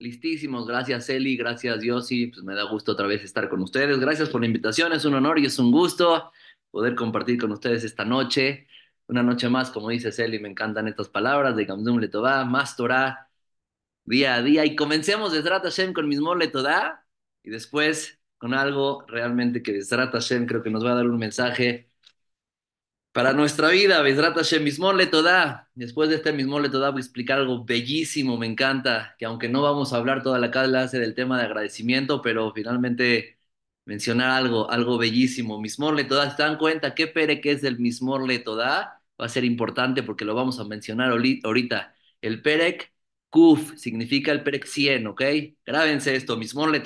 Listísimos, gracias Eli, gracias Yossi, pues me da gusto otra vez estar con ustedes. Gracias por la invitación, es un honor y es un gusto poder compartir con ustedes esta noche. Una noche más, como dice Eli, me encantan estas palabras de Gamdum Letová, más Torah, día a día. Y comencemos de Zrat Hashem con Mismor Letová y después con algo realmente que de Zrat Hashem creo que nos va a dar un mensaje para nuestra vida. Después de este mismo le toda voy a explicar algo bellísimo, me encanta, que aunque no vamos a hablar toda la clase del tema de agradecimiento, pero finalmente mencionar algo, algo bellísimo. Mismor le toda, ¿se dan cuenta qué pere que es el mismor le toda? Va a ser importante porque lo vamos a mencionar ahorita. El perek kuf significa el perek 100, ¿ok? Grábense esto, mismor le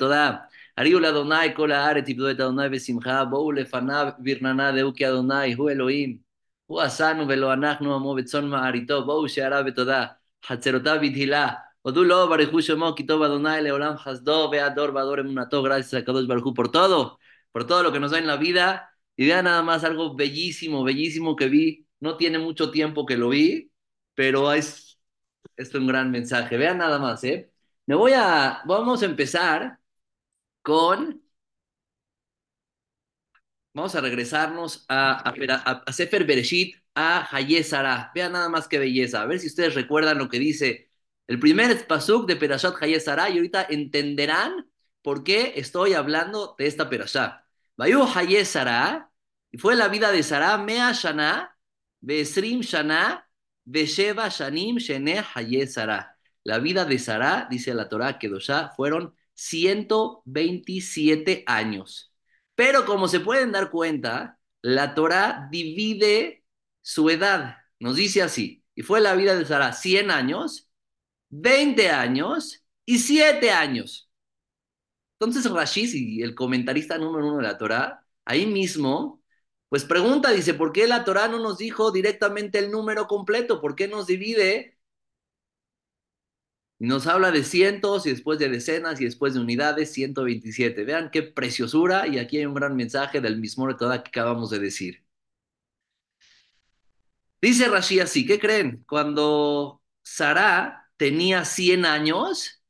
Ariul Adonai, Kola Aret, Ibduet Adonai, Besimcha, Bou Lefanav, Birnaná, Deuki Adonai, Hu Elohim, Hu Asanu, Velo Anachnu, Amo, Betzon Ma'arito, Bou Sheara Betodá, Hatzerotá, Vidhilá, Odulo, Barihu Shemó, Kitov Adonai, Leolam, Hasdó, Beador, Bador, Emunató, gracias a Kadosh Barhu por todo, por todo lo que nos da en la vida. Y vean nada más algo bellísimo, bellísimo que vi. No tiene mucho tiempo que lo vi, pero es, es un gran mensaje. Vean nada más, ¿eh? Me voy a, vamos a empezar con... Vamos a regresarnos a, a, a Sefer Bereshit, a Hayesara. Vean nada más que belleza. A ver si ustedes recuerdan lo que dice el primer pasuk de Perashat Hayesara y ahorita entenderán por qué estoy hablando de esta Perashat. Vayu Hayesara, y fue la vida de Sara, Mea Shana, Besrim Shana, Besheva Shanim Shene Hayesara. La vida de Sara, dice la Torah Kedoshá, fueron 127 años. Pero como se pueden dar cuenta, la Torah divide su edad. Nos dice así, y fue la vida de Sara 100 años, 20 años y 7 años. Entonces Rashi, el comentarista número uno de la Torah, ahí mismo, pues pregunta, dice, ¿por qué la Torah no nos dijo directamente el número completo? ¿Por qué nos divide y nos habla de cientos y después de decenas y después de unidades, 127. Vean qué preciosura y aquí hay un gran mensaje del mismo de que acabamos de decir. Dice Rashi así, ¿qué creen? Cuando Sara tenía 100 años,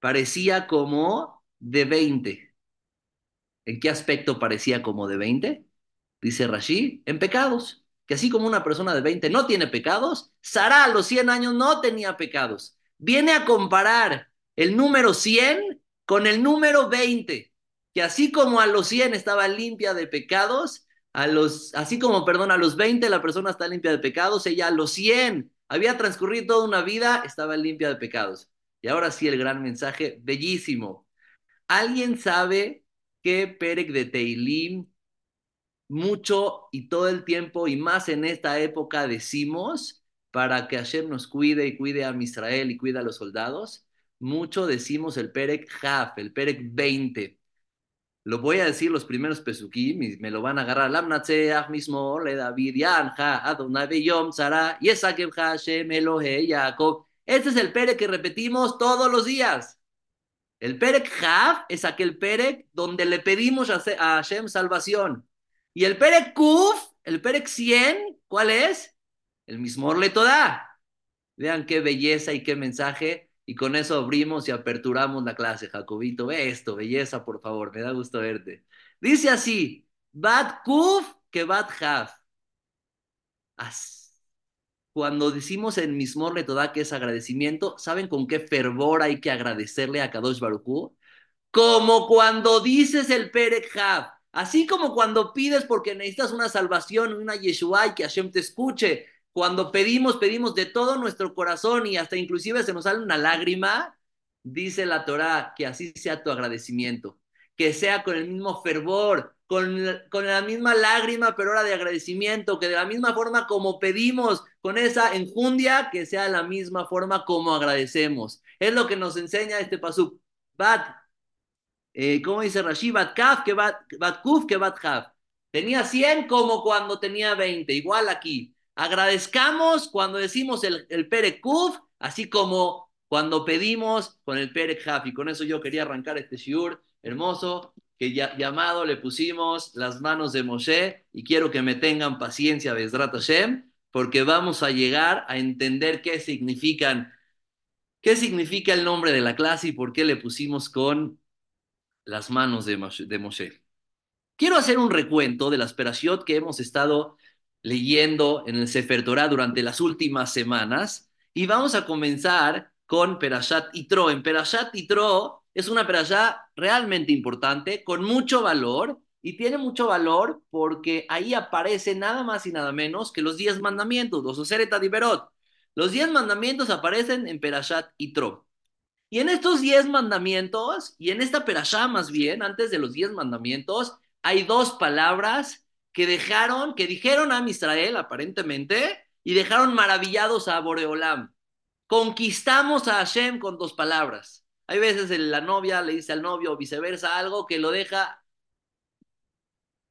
parecía como de 20. ¿En qué aspecto parecía como de 20? Dice Rashi, en pecados. Que así como una persona de 20 no tiene pecados, Sara a los 100 años no tenía pecados viene a comparar el número 100 con el número 20, que así como a los 100 estaba limpia de pecados, a los, así como, perdón, a los 20 la persona está limpia de pecados, ella a los 100 había transcurrido toda una vida, estaba limpia de pecados. Y ahora sí el gran mensaje, bellísimo. ¿Alguien sabe qué Perek de Teilim mucho y todo el tiempo y más en esta época decimos? Para que Hashem nos cuide y cuide a Israel y cuide a los soldados, mucho decimos el Perek Haf, el Perek 20. Lo voy a decir los primeros pesukim me lo van a agarrar. Lamnatseach mismo le David Yanja, Adonai Yom Sara, Yesakem Hashem Elohe Jacob. Este es el Perek que repetimos todos los días. El Perek Haf es aquel Perek donde le pedimos a Hashem salvación. Y el Perek Kuf, el Perek 100, ¿cuál es? El mismo le da. Vean qué belleza y qué mensaje. Y con eso abrimos y aperturamos la clase, Jacobito. Ve esto, belleza, por favor, me da gusto verte. Dice así, Bat Kuf que Bat Haf. Cuando decimos el mismo le toda que es agradecimiento, ¿saben con qué fervor hay que agradecerle a Kadosh Baruchu? Como cuando dices el Perek Haf. Así como cuando pides porque necesitas una salvación, una Yeshua y que Hashem te escuche cuando pedimos, pedimos de todo nuestro corazón y hasta inclusive se nos sale una lágrima, dice la Torah, que así sea tu agradecimiento, que sea con el mismo fervor, con, con, la misma lágrima, pero ahora de agradecimiento, que de la misma forma como pedimos, con esa enjundia, que sea la misma forma como agradecemos. Es lo que nos enseña este pasuk. Bat, eh, ¿cómo dice Rashi? Bat kaf, que bat, bat kuf, que bat kaf. Tenía 100 como cuando tenía 20, igual aquí. Agradezcamos cuando decimos el, el Perek Kuf, así como cuando pedimos con el Perek Haf. Y con eso yo quería arrancar este shiur hermoso que ya, llamado le pusimos las manos de Moshe y quiero que me tengan paciencia, Bezrat Hashem, porque vamos a llegar a entender qué significan, ¿Qué significa el nombre de la clase y por qué le pusimos con las manos de Moshe? Quiero hacer un recuento de las perashiot que hemos estado leyendo en el Sefer Torah durante las últimas semanas y vamos a comenzar con Perashat Itro. En Perashat Itro es una perashá realmente importante, con mucho valor y tiene mucho valor porque ahí aparece nada más y nada menos que los diez mandamientos, los Oseret Adiberot. Los diez mandamientos aparecen en Perashat Itro. Y en estos diez mandamientos, y en esta perashá más bien, antes de los diez mandamientos, hay dos palabras que dejaron, que dijeron a Israel aparentemente, y dejaron maravillados a Boreolam. Conquistamos a Hashem con dos palabras. Hay veces la novia le dice al novio o viceversa algo que lo deja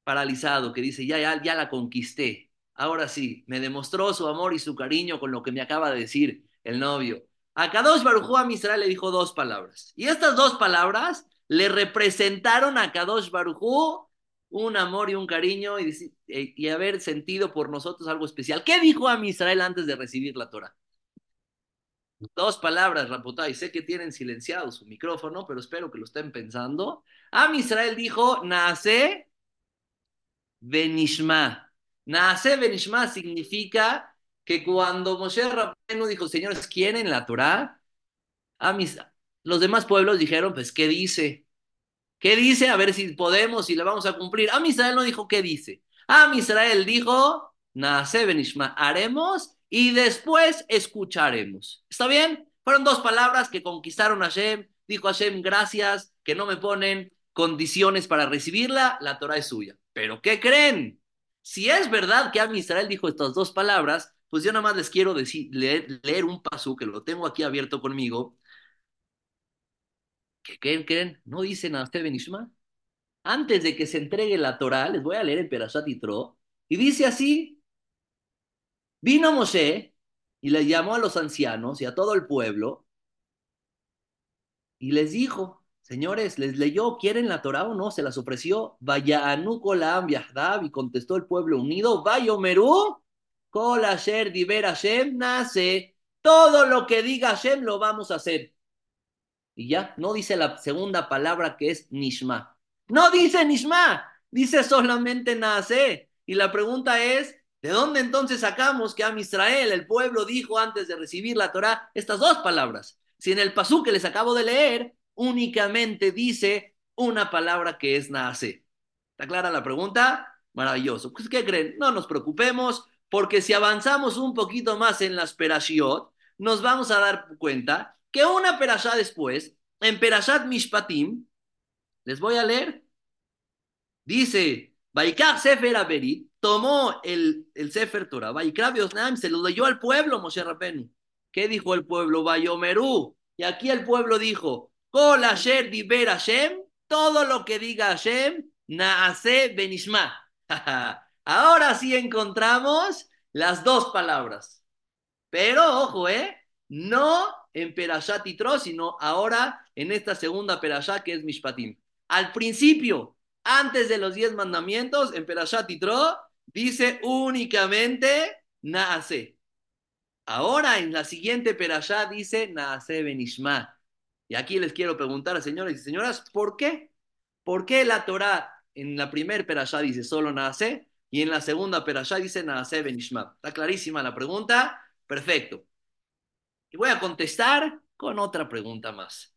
paralizado, que dice, ya, ya, ya la conquisté. Ahora sí, me demostró su amor y su cariño con lo que me acaba de decir el novio. A Kadosh Barujú a Israel le dijo dos palabras. Y estas dos palabras le representaron a Kadosh Barujú un amor y un cariño y, y, haber sentido por nosotros algo especial. ¿Qué dijo a Israel antes de recibir la Torah? Dos palabras, y Sé que tienen silenciado su micrófono, pero espero que lo estén pensando. A Israel dijo, nace Benishma. Nace Benishma significa que cuando Moshe Rabbeinu dijo, señores, ¿quieren la Torah? A mis, los demás pueblos dijeron, pues, ¿qué dice? ¿Qué dice? A ver si podemos y le vamos a cumplir. A Israel no dijo qué dice. A Israel dijo, Nace Benishma, haremos y después escucharemos. ¿Está bien? Fueron dos palabras que conquistaron a Hashem. Dijo Hashem, gracias, que no me ponen condiciones para recibirla, la Torah es suya. Pero ¿qué creen? Si es verdad que a Israel dijo estas dos palabras, pues yo nada más les quiero decir, leer, un paso que lo tengo aquí abierto conmigo, ¿Qué creen? ¿No dicen a usted Benishma? Antes de que se entregue la Torah, les voy a leer en Perashat Yitro, y dice así, vino Moshe y le llamó a los ancianos y a todo el pueblo, y les dijo, señores, les leyó, ¿quieren la Torah o no? Se las ofreció, vaya Anukolam Yahdab, y contestó el pueblo unido, vaya Omerú, Kol Asher Diber Hashem, nace, todo lo que diga Hashem lo vamos a hacer y ya, no dice la segunda palabra que es Nishma. No dice Nishma, dice solamente Naase. Y la pregunta es, ¿de dónde entonces sacamos que a Israel, el pueblo, dijo antes de recibir la Torah estas dos palabras? Si en el pasú que les acabo de leer únicamente dice una palabra que es Naase. ¿Está clara la pregunta? Maravilloso. Pues, ¿qué creen? No nos preocupemos, porque si avanzamos un poquito más en las perashiot, nos vamos a dar cuenta que una perashá después, en Perashat Mishpatim, les voy a leer, dice, Baikar Sefer Aberit, tomó el, el Sefer Torah, Baikar se lo leyó al pueblo, Moshe Rabenu. ¿Qué dijo el pueblo? Bayomerú. Y aquí el pueblo dijo, Kol Asher Diber Hashem, todo lo que diga Hashem, Naase Benishma. Ahora sí encontramos las dos palabras. Pero ojo, ¿eh? No en Perashat Tro, sino ahora en esta segunda Perashat que es Mishpatim. Al principio, antes de los diez mandamientos, en Perashat Tro, dice únicamente Naase. Ahora en la siguiente Perashat dice Naase Benishma. Y aquí les quiero preguntar, señores y señoras, ¿por qué? ¿Por qué la Torah en la primer Perashat dice solo Naase y en la segunda Perashat dice Naase Benishma? ¿Está clarísima la pregunta? Perfecto. Y voy a contestar con otra pregunta más.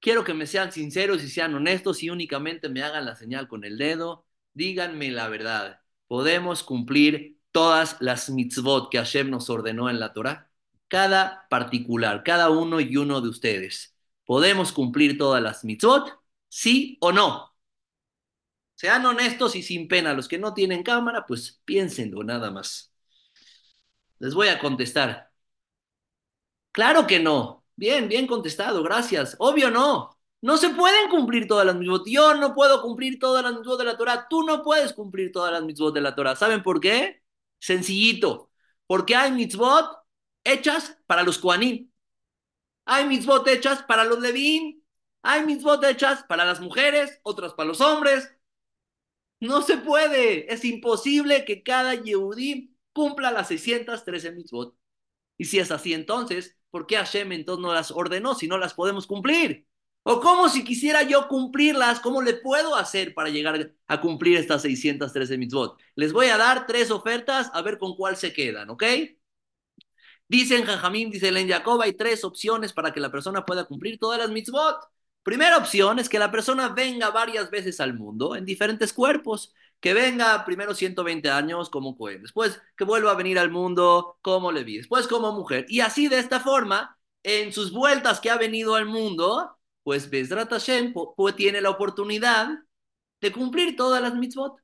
Quiero que me sean sinceros y sean honestos y únicamente me hagan la señal con el dedo. Díganme la verdad. ¿Podemos cumplir todas las mitzvot que Hashem nos ordenó en la Torah? Cada particular, cada uno y uno de ustedes. ¿Podemos cumplir todas las mitzvot? ¿Sí o no? Sean honestos y sin pena. Los que no tienen cámara, pues piénsenlo nada más. Les voy a contestar. Claro que no. Bien, bien contestado, gracias. Obvio no. No se pueden cumplir todas las mitzvot. Yo no puedo cumplir todas las mitzvot de la Torah. Tú no puedes cumplir todas las mitzvot de la Torah. ¿Saben por qué? Sencillito. Porque hay mitzvot hechas para los Kuanim. Hay mitzvot hechas para los Levín. Hay mitzvot hechas para las mujeres, otras para los hombres. No se puede. Es imposible que cada Yehudí cumpla las 613 mitzvot. Y si es así, entonces, ¿por qué Hashem entonces no las ordenó si no las podemos cumplir? O cómo si quisiera yo cumplirlas, ¿cómo le puedo hacer para llegar a cumplir estas 613 mitzvot? Les voy a dar tres ofertas a ver con cuál se quedan, ¿ok? Dicen Jajamín, dice Len Jacob, hay tres opciones para que la persona pueda cumplir todas las mitzvot. Primera opción es que la persona venga varias veces al mundo en diferentes cuerpos. Que venga primero 120 años como Cohen, después que vuelva a venir al mundo como Levi, después como mujer. Y así de esta forma, en sus vueltas que ha venido al mundo, pues Bezrat Hashem pues, tiene la oportunidad de cumplir todas las mitzvot.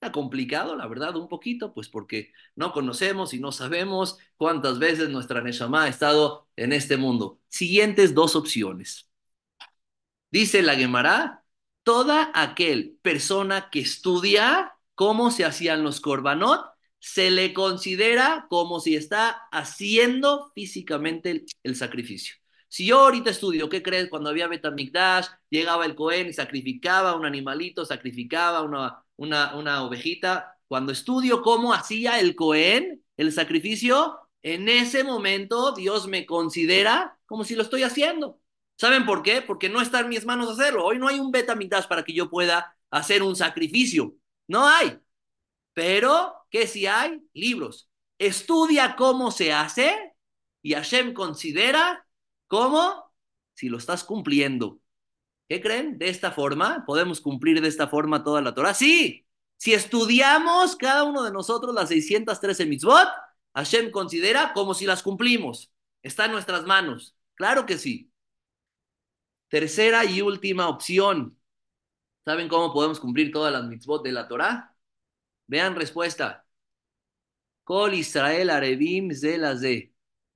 Está complicado, la verdad, un poquito, pues porque no conocemos y no sabemos cuántas veces nuestra Neshama ha estado en este mundo. Siguientes dos opciones. Dice la Gemara, toda aquel persona que estudia cómo se hacían los korbanot, se le considera como si está haciendo físicamente el, sacrificio. Si yo ahorita estudio, ¿qué crees? Cuando había Betamigdash, llegaba el Cohen y sacrificaba un animalito, sacrificaba una, una, una ovejita. Cuando estudio cómo hacía el Cohen el sacrificio, en ese momento Dios me considera como si lo estoy haciendo. ¿Saben por qué? Porque no está en mis manos hacerlo. Hoy no hay un Betamigdash para que yo pueda hacer un sacrificio. No hay. Pero, ¿qué si hay? Libros. Estudia cómo se hace y Hashem considera ¿Cómo? Si lo estás cumpliendo. ¿Qué creen? De esta forma, ¿podemos cumplir de esta forma toda la Torah? Sí. Si estudiamos cada uno de nosotros las 613 mitzvot, Hashem considera como si las cumplimos. Está en nuestras manos. Claro que sí. Tercera y última opción. ¿Saben cómo podemos cumplir todas las mitzvot de la Torah? Vean respuesta. Kol Israel Arevim Zelazeh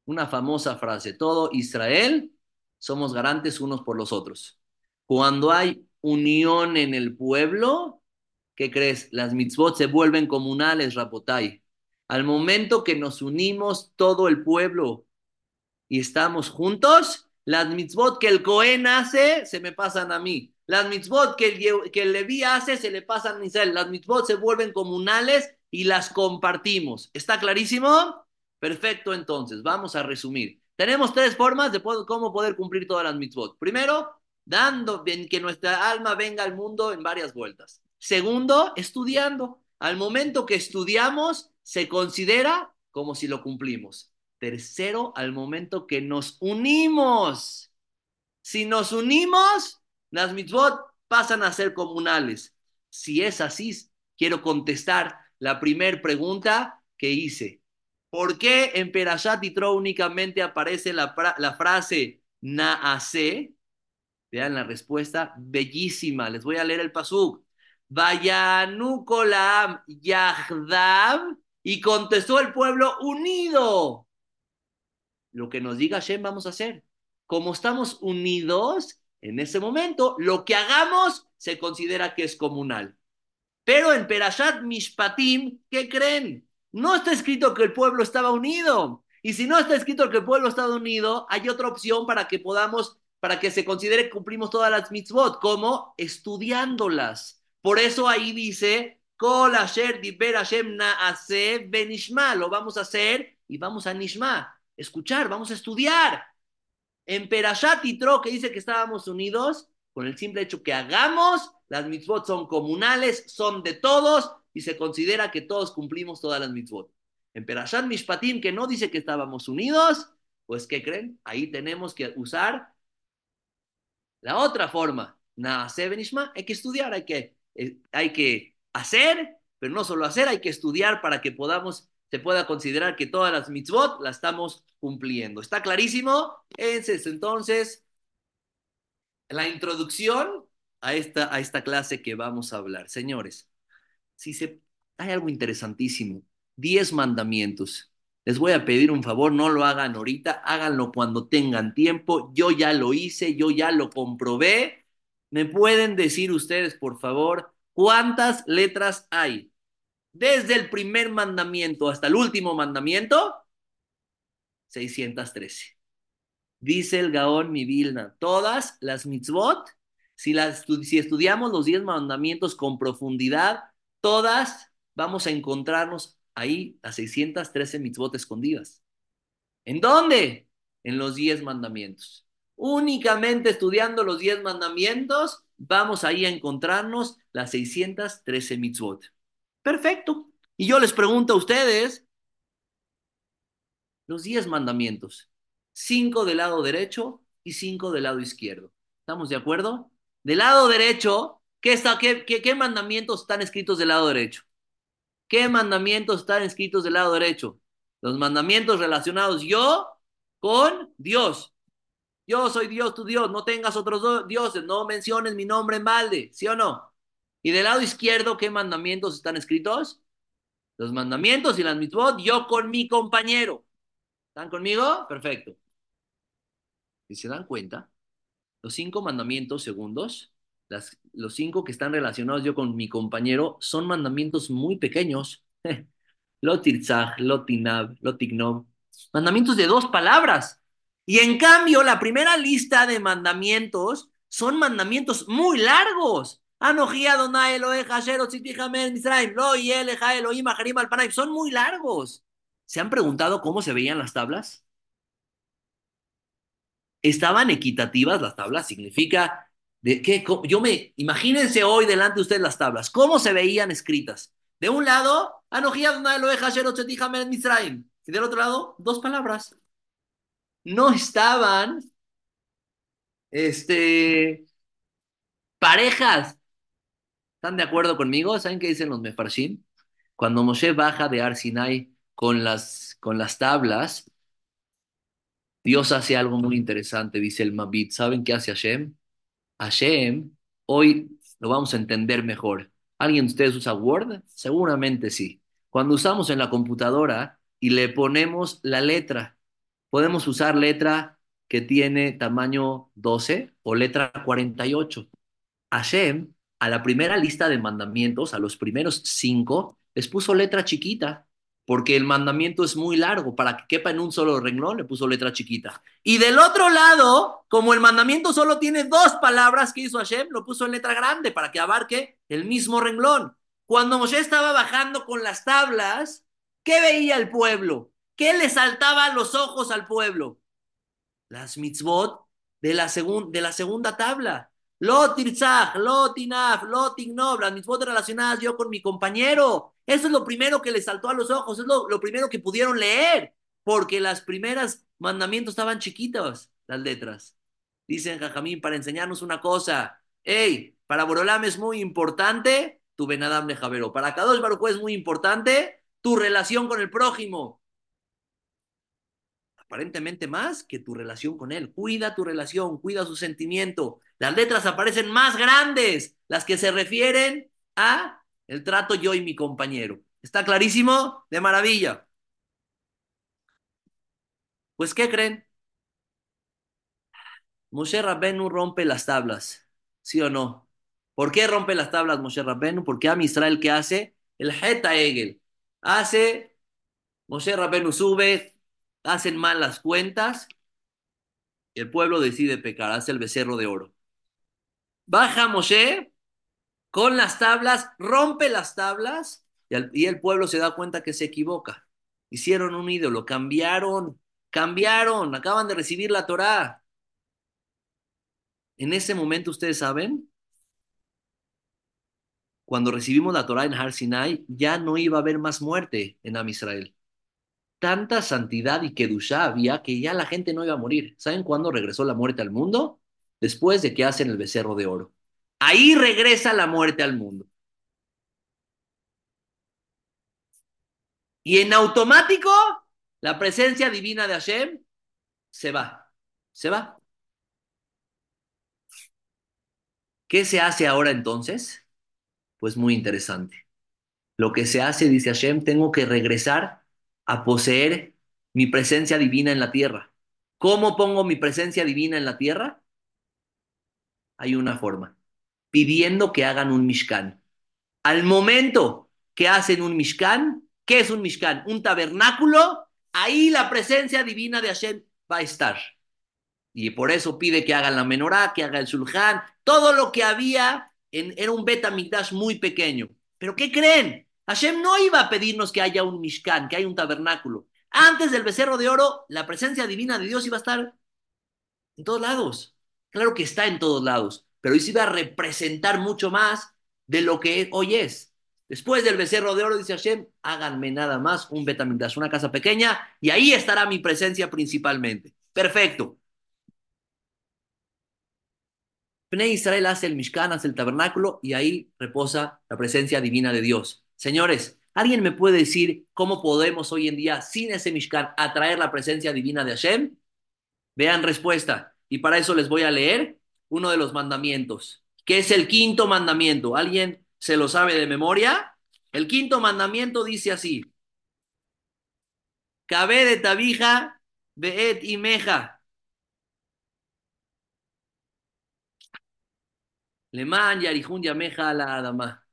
una famosa frase, todo Israel somos garantes unos por los otros. Cuando hay unión en el pueblo, ¿qué crees? Las mitzvot se vuelven comunales, Rapotai. Al momento que nos unimos todo el pueblo y estamos juntos, las mitzvot que el Cohen hace se me pasan a mí. Las mitzvot que el, que el Leví hace se le pasan a Israel. Las mitzvot se vuelven comunales y las compartimos. ¿Está clarísimo? Perfecto, entonces, vamos a resumir. Tenemos tres formas de cómo poder cumplir todas las mitzvot. Primero, dando que nuestra alma venga al mundo en varias vueltas. Segundo, estudiando. Al momento que estudiamos, se considera como si lo cumplimos. Tercero, al momento que nos unimos. Si nos unimos, las mitzvot pasan a ser comunales. Si es así, quiero contestar la primera pregunta que hice. ¿Por qué en Perashat Yitro únicamente aparece la, frase Naase? Vean la respuesta, bellísima. Les voy a leer el pasuk. Vayanukolam Yahdav. Y contestó el pueblo unido. Lo que nos diga Shem vamos a hacer. Como estamos unidos, en ese momento, lo que hagamos se considera que es comunal. Pero en Perashat Mishpatim, ¿qué creen? No está escrito que el pueblo estaba unido. Y si no está escrito que el pueblo estaba unido, hay otra opción para que podamos, para que se considere que cumplimos todas las mitzvot, como estudiándolas. Por eso ahí dice, Kol Asher Hashem Naase Benishma. Lo vamos a hacer y vamos a Nishma. Escuchar, vamos a estudiar. En Perashat Tro, que dice que estábamos unidos, con el simple hecho que hagamos, las mitzvot son comunales, son de todos, y se considera que todos cumplimos todas las mitzvot. En Perashat Mishpatim, que no dice que estábamos unidos, pues ¿qué creen? Ahí tenemos que usar la otra forma. Naase Benishma, hay que estudiar, hay que, eh, hay que hacer, pero no solo hacer, hay que estudiar para que podamos, se pueda considerar que todas las mitzvot las estamos cumpliendo. ¿Está clarísimo? Ese es entonces la introducción a esta, a esta clase que vamos a hablar. Señores, si se, hay algo interesantísimo, diez mandamientos. Les voy a pedir un favor, no lo hagan ahorita, háganlo cuando tengan tiempo. Yo ya lo hice, yo ya lo comprobé. ¿Me pueden decir ustedes, por favor, cuántas letras hay? Desde el primer mandamiento hasta el último mandamiento, 613. Dice el Gaón Mivilna, todas las mitzvot, si, las, si estudiamos los diez mandamientos con profundidad, todas vamos a encontrarnos ahí a 613 mitzvot escondidas. ¿En dónde? En los diez mandamientos. Únicamente estudiando los diez mandamientos, vamos ahí a encontrarnos las 613 mitzvot. Perfecto. Y yo les pregunto a ustedes, los diez mandamientos, cinco del lado derecho y cinco del lado izquierdo. ¿Estamos de acuerdo? Del lado derecho, ¿qué, está, qué, qué, mandamientos están escritos del lado derecho? ¿Qué mandamientos están escritos del lado derecho? Los mandamientos relacionados yo con Dios. Yo soy Dios, tu Dios, no tengas otros dioses, no menciones mi nombre en balde, ¿sí o no? Y del lado izquierdo, ¿qué mandamientos están escritos? Los mandamientos y las mitzvot, yo con mi compañero. ¿Están conmigo? Perfecto. Si se dan cuenta, los cinco mandamientos segundos, las, los cinco que están relacionados yo con mi compañero, son mandamientos muy pequeños. Lotirzach, Lotinab, Lotignob. Mandamientos de dos palabras. Y en cambio, la primera lista de mandamientos son mandamientos muy largos. Son muy largos. ¿Se han preguntado cómo se veían las tablas? Estaban equitativas las tablas, significa de yo me imagínense hoy delante de ustedes las tablas, cómo se veían escritas. De un lado, y del otro lado, dos palabras. No estaban este parejas. ¿Están de acuerdo conmigo? ¿Saben qué dicen los mefarshim? Cuando Moshe baja de Ar Sinai con las, con las tablas, Dios hace algo muy interesante, dice el Mabit. ¿Saben qué hace Hashem? Hashem, hoy lo vamos a entender mejor. ¿Alguien de ustedes usa Word? Seguramente sí. Cuando usamos en la computadora y le ponemos la letra, podemos usar letra que tiene tamaño 12 o letra 48. Hashem, a la primera lista de mandamientos, a los primeros cinco, les puso letra chiquita porque el mandamiento es muy largo, para que quepa en un solo renglón, le puso letra chiquita. Y del otro lado, como el mandamiento solo tiene dos palabras que hizo Hashem, lo puso en letra grande para que abarque el mismo renglón. Cuando Moshe estaba bajando con las tablas, ¿qué veía el pueblo? ¿Qué le saltaba a los ojos al pueblo? Las mitzvot de la, de la segunda tabla. Lo tirzach, lo tinaf, lo las relacionadas yo con mi compañero. Eso es lo primero que les saltó a los ojos, es lo, primero que pudieron leer, porque las primeras mandamientos estaban chiquitos, las letras. Dicen Jajamín, para enseñarnos una cosa, hey, para Borolam es muy importante tu Benadam de Javero, para Kadosh Baruj es muy importante tu relación con el prójimo, aparentemente más que tu relación con él. Cuida tu relación, cuida su sentimiento. Las letras aparecen más grandes, las que se refieren a el trato yo y mi compañero. ¿Está clarísimo? De maravilla. Pues, ¿qué creen? Moshe Rabbenu rompe las tablas, ¿sí o no? ¿Por qué rompe las tablas Moshe Rabbenu? Porque a Israel, ¿qué hace? El Heta Egel. Hace, Moshe Rabbenu sube, hacen mal las cuentas, el pueblo decide pecar, hace el becerro de oro. Baja Moshe con las tablas, rompe las tablas y el, pueblo se da cuenta que se equivoca. Hicieron un ídolo, cambiaron, cambiaron, acaban de recibir la Torá. En ese momento, ustedes saben, cuando recibimos la Torá en Har Sinai, ya no iba a haber más muerte en Am Israel tanta santidad y kedushá había que ya la gente no iba a morir. ¿Saben cuándo regresó la muerte al mundo? Después de que hacen el becerro de oro. Ahí regresa la muerte al mundo. Y en automático, la presencia divina de Hashem se va. Se va. ¿Qué se hace ahora entonces? Pues muy interesante. Lo que se hace, dice Hashem, tengo que regresar a poseer mi presencia divina en la tierra. ¿Cómo pongo mi presencia divina en la tierra? Hay una forma, pidiendo que hagan un mishkan. Al momento que hacen un mishkan, ¿qué es un mishkan? Un tabernáculo, ahí la presencia divina de Hashem va a estar. Y por eso pide que hagan la menorá, que haga el sulhan, todo lo que había en, era un betamigdash muy pequeño. Pero ¿qué creen? Hashem no iba a pedirnos que haya un Mishkan, que haya un tabernáculo. Antes del becerro de oro, la presencia divina de Dios iba a estar en todos lados. Claro que está en todos lados, pero hoy se iba a representar mucho más de lo que hoy es. Después del becerro de oro, dice Hashem, háganme nada más un Betamigdash, una casa pequeña, y ahí estará mi presencia principalmente. Perfecto. Pnei Israel hace el Mishkan, hace el tabernáculo, y ahí reposa la presencia divina de Dios. Señores, ¿alguien me puede decir cómo podemos hoy en día, sin ese Mishkan, atraer la presencia divina de Hashem? Vean respuesta. Y para eso les voy a leer uno de los mandamientos, que es el quinto mandamiento. ¿Alguien se lo sabe de memoria? El quinto mandamiento dice así. Cabe de tabija, beet y meja. Leman yarijun yameja la adama.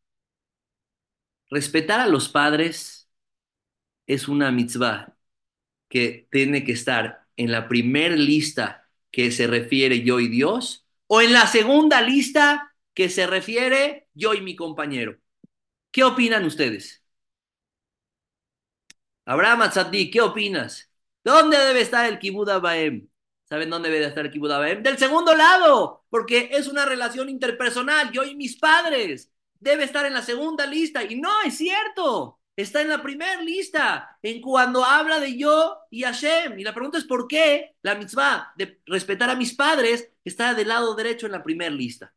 Respetar a los padres es una mitzvah que tiene que estar en la primera lista que se refiere yo y Dios, o en la segunda lista que se refiere yo y mi compañero. ¿Qué opinan ustedes? Abraham Atzaddi, ¿qué opinas? ¿Dónde debe estar el Kibud Abaem? ¿Saben dónde debe estar el Kibud Abaem? Del segundo lado, porque es una relación interpersonal, yo y mis padres. Debe estar en la segunda lista. Y no, es cierto. Está en la primera lista, en cuando habla de yo y Hashem. Y la pregunta es por qué la mitzvah de respetar a mis padres está del lado derecho en la primera lista.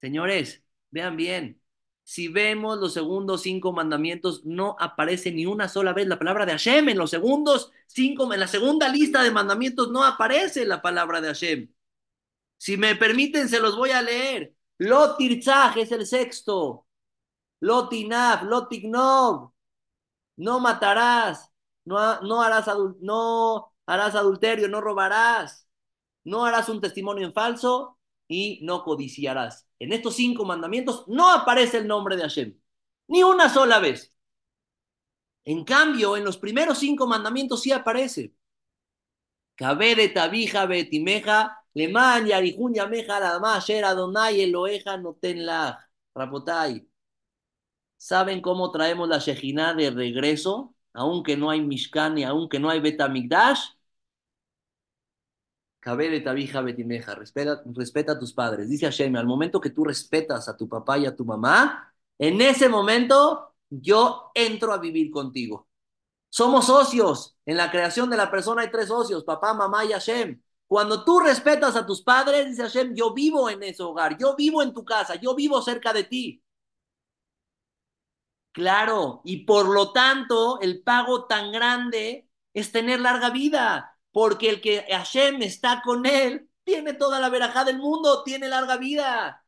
Señores, vean bien, si vemos los segundos cinco mandamientos, no aparece ni una sola vez la palabra de Hashem. En los segundos cinco, en la segunda lista de mandamientos no aparece la palabra de Hashem. Si me permiten, se los voy a leer. Lot es el sexto. Lotinaf, Lotignov, no matarás, no, no, harás no harás adulterio, no robarás, no harás un testimonio en falso y no codiciarás. En estos cinco mandamientos no aparece el nombre de Hashem, ni una sola vez. En cambio, en los primeros cinco mandamientos sí aparece. Betimeja, leman yarihun yameja la adonai eloeja notenla. ¿Saben cómo traemos la Shejina de regreso? Aunque no hay Mishkan y aunque no hay Betamigdash. de tabija betimeja, respeta, respeta a tus padres. Dice Hashem, al momento que tú respetas a tu papá y a tu mamá, en ese momento yo entro a vivir contigo. Somos socios. En la creación de la persona hay tres socios, papá, mamá y Hashem. Cuando tú respetas a tus padres, dice Hashem, yo vivo en ese hogar, yo vivo en tu casa, yo vivo cerca de ti. Claro, y por lo tanto, el pago tan grande es tener larga vida, porque el que Hashem está con él tiene toda la verajá del mundo, tiene larga vida.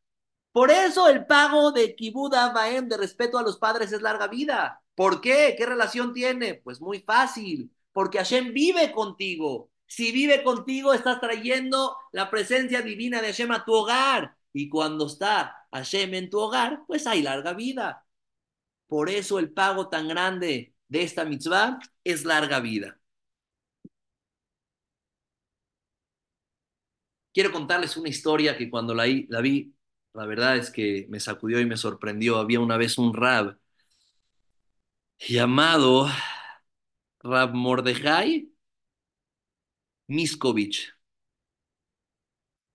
Por eso el pago de Kibuda Baem, de respeto a los padres, es larga vida. ¿Por qué? ¿Qué relación tiene? Pues muy fácil, porque Hashem vive contigo. Si vive contigo, estás trayendo la presencia divina de Hashem a tu hogar. Y cuando está Hashem en tu hogar, pues hay larga vida. Por eso el pago tan grande de esta mitzvah es larga vida. Quiero contarles una historia que cuando la, vi, la verdad es que me sacudió y me sorprendió. Había una vez un rab llamado Rab Mordejai Miskovich.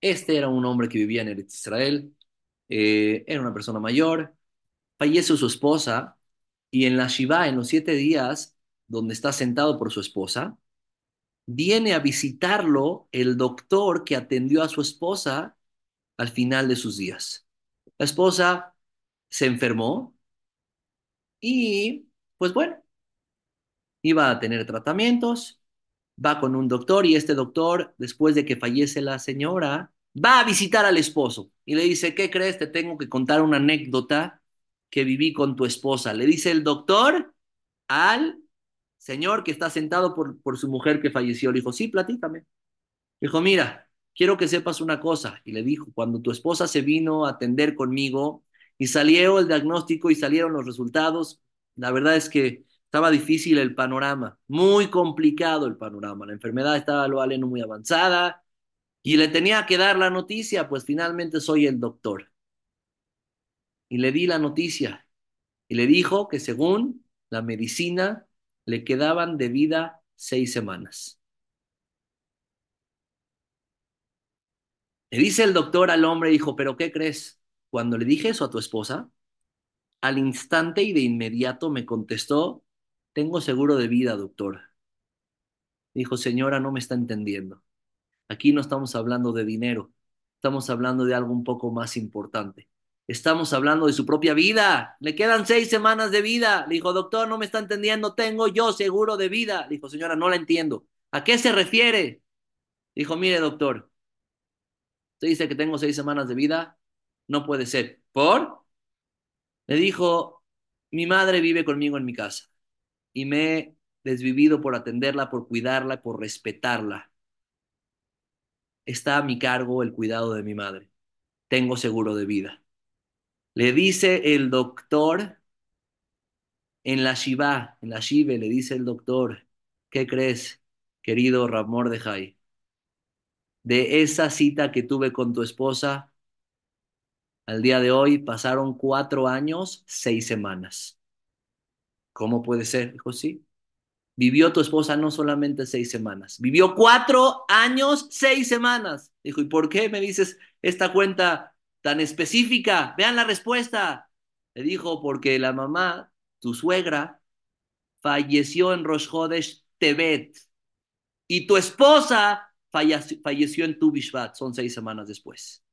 Este era un hombre que vivía en Israel, eh, era una persona mayor, fallece su esposa y en la Shiva, en los siete días donde está sentado por su esposa, viene a visitarlo el doctor que atendió a su esposa al final de sus días. La esposa se enfermó y, pues bueno, iba a tener tratamientos, va con un doctor y este doctor, después de que fallece la señora, va a visitar al esposo y le dice, ¿qué crees? Te tengo que contar una anécdota que viví con tu esposa. Le dice el doctor al señor que está sentado por, por su mujer que falleció. Le dijo, sí, platícame. Dijo, mira, quiero que sepas una cosa. Y le dijo, cuando tu esposa se vino a atender conmigo y salió el diagnóstico y salieron los resultados, la verdad es que estaba difícil el panorama, muy complicado el panorama. La enfermedad estaba lo aleno muy avanzada y le tenía que dar la noticia, pues finalmente soy el doctor y le di la noticia y le dijo que según la medicina, le quedaban de vida seis semanas. Le dice el doctor al hombre, dijo, ¿pero qué crees? Cuando le dije eso a tu esposa, al instante y de inmediato me contestó, tengo seguro de vida, doctor. Dijo, señora, no me está entendiendo. Aquí no estamos hablando de dinero, estamos hablando de algo un poco más importante. Estamos hablando de su propia vida. Le quedan seis semanas de vida. Le dijo, doctor, no me está entendiendo, tengo yo seguro de vida. Le dijo, señora, no la entiendo. ¿A qué se refiere? Dijo, mire, doctor, usted dice que tengo seis semanas de vida. No puede ser. ¿Por? Le dijo, mi madre vive conmigo en mi casa y me he desvivido por atenderla, por cuidarla, por respetarla. Está a mi cargo el cuidado de mi madre. Tengo seguro de vida. Le dice el doctor en la Shiva, en la Shive, le dice el doctor, ¿qué crees, querido Ramor de Jai? De esa cita que tuve con tu esposa, al día de hoy pasaron cuatro años, seis semanas. ¿Cómo puede ser? Dijo, sí. Vivió tu esposa no solamente seis semanas, vivió cuatro años, seis semanas. Dijo, ¿y por qué me dices esta cuenta tan específica? Vean la respuesta. Le dijo, porque la mamá, tu suegra, falleció en Rosh Hodesh Tebet y tu esposa falleció, en Tu Bishvat, son seis semanas después.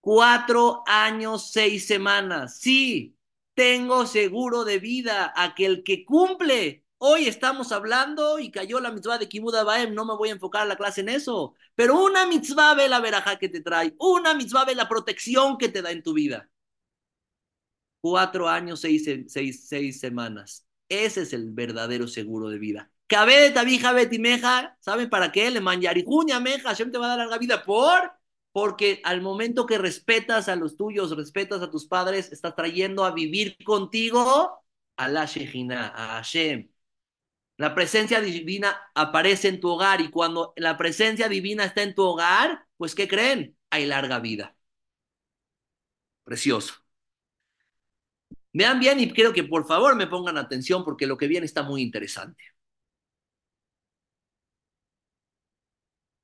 Cuatro años, seis semanas. Sí, tengo seguro de vida. Aquel que cumple. Hoy estamos hablando y cayó la mitzvah de Kibuda Baem. No me voy a enfocar la clase en eso. Pero una mitzvah ve la veraja que te trae. Una mitzvah ve la protección que te da en tu vida. Cuatro años, seis, seis, seis semanas. Ese es el verdadero seguro de vida. Cabe de tabija betimeja. ¿Saben para qué? Le manjarijuña meja. Hashem te va a dar larga vida. ¿Por? porque al momento que respetas a los tuyos, respetas a tus padres, estás trayendo a vivir contigo a la Shejina, a Hashem. La presencia divina aparece en tu hogar y cuando la presencia divina está en tu hogar, pues ¿qué creen? Hay larga vida. Precioso. Vean bien y quiero que por favor me pongan atención porque lo que viene está muy interesante.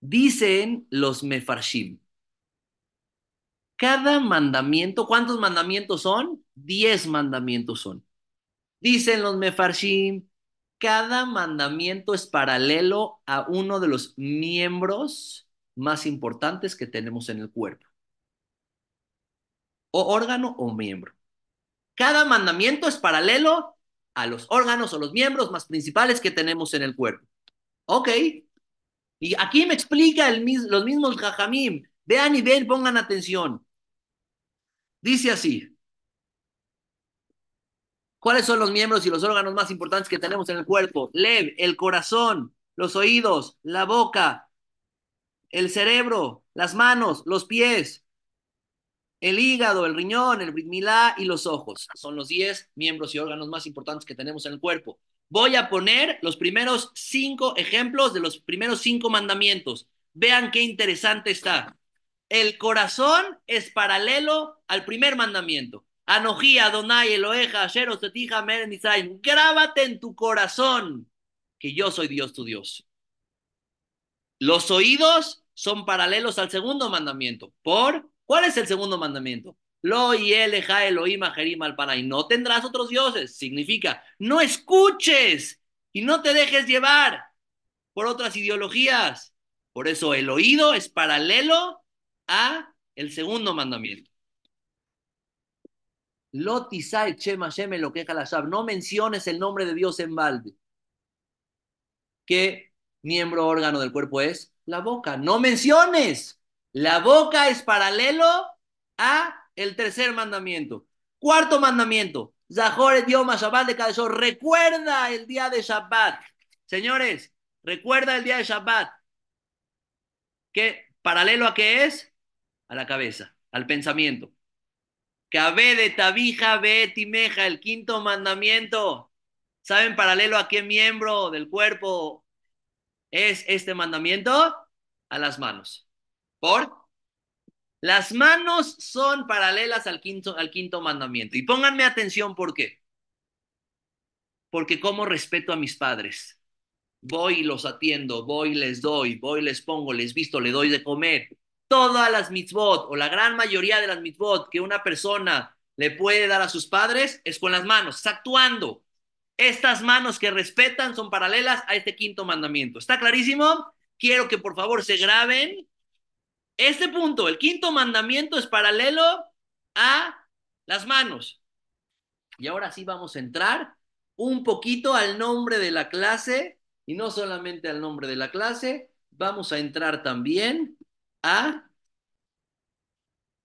Dicen los mefarshim, cada mandamiento, ¿cuántos mandamientos son? Diez mandamientos son. Dicen los mefarshim, cada mandamiento es paralelo a uno de los miembros más importantes que tenemos en el cuerpo. O órgano o miembro. Cada mandamiento es paralelo a los órganos o los miembros más principales que tenemos en el cuerpo. Ok. Y aquí me explica el, los mismos jajamim. Vean y ven, pongan atención. Dice así. ¿Cuáles son los miembros y los órganos más importantes que tenemos en el cuerpo? Lev, el corazón, los oídos, la boca, el cerebro, las manos, los pies, el hígado, el riñón, el britmilá y los ojos. Son los 10 miembros y órganos más importantes que tenemos en el cuerpo. Voy a poner los primeros cinco ejemplos de los primeros cinco mandamientos. Vean qué interesante está. El corazón es paralelo al primer mandamiento. Anojí, Adonai, Eloheja, Asher, Osetija, Meren, Israel. Grábate en tu corazón que yo soy Dios tu Dios. Los oídos son paralelos al segundo mandamiento. ¿Por? ¿Cuál es el segundo mandamiento? Lo y eleja Elohim Jerim No tendrás otros dioses. Significa, no escuches y no te dejes llevar por otras ideologías. Por eso el oído es paralelo a el segundo mandamiento. Lo la No menciones el nombre de Dios en balde. ¿Qué miembro órgano del cuerpo es? La boca. No menciones. La boca es paralelo a el tercer mandamiento. Cuarto mandamiento. Zahor idioma Shabbat de cada Recuerda el día de Shabbat. Señores, recuerda el día de Shabbat. ¿Qué paralelo a qué es? a la cabeza, al pensamiento. Cabe de tabija, ve timeja, el quinto mandamiento. ¿Saben paralelo a qué miembro del cuerpo es este mandamiento? A las manos. ¿Por? Las manos son paralelas al quinto, al quinto mandamiento. Y pónganme atención por qué. porque como respeto a mis padres. Voy y los atiendo, voy y les doy, voy y les pongo, les visto, le doy de comer. Todas las mitzvot, o la gran mayoría de las mitzvot que una persona le puede dar a sus padres, es con las manos, está actuando. Estas manos que respetan son paralelas a este quinto mandamiento. ¿Está clarísimo? Quiero que por favor se graben este punto. El quinto mandamiento es paralelo a las manos. Y ahora sí vamos a entrar un poquito al nombre de la clase y no solamente al nombre de la clase, vamos a entrar también a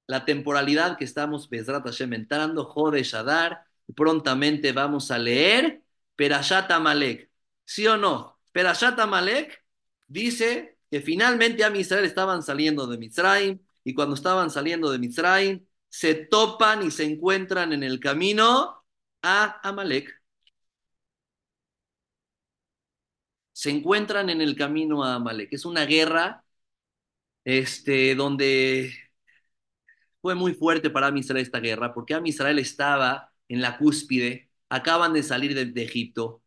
la temporalidad que estamos Bezrat Hashem entrando, Jode Shadar, prontamente vamos a leer Perashat Amalek. ¿Sí o no? Perashat Amalek dice que finalmente a Israel estaban saliendo de Mitzrayim y cuando estaban saliendo de Mitzrayim se topan y se encuentran en el camino a Amalek. Se encuentran en el camino a Amalek. Es una guerra este, donde fue muy fuerte para Amisrael esta guerra, porque Amisrael estaba en la cúspide, acaban de salir de, Egipto,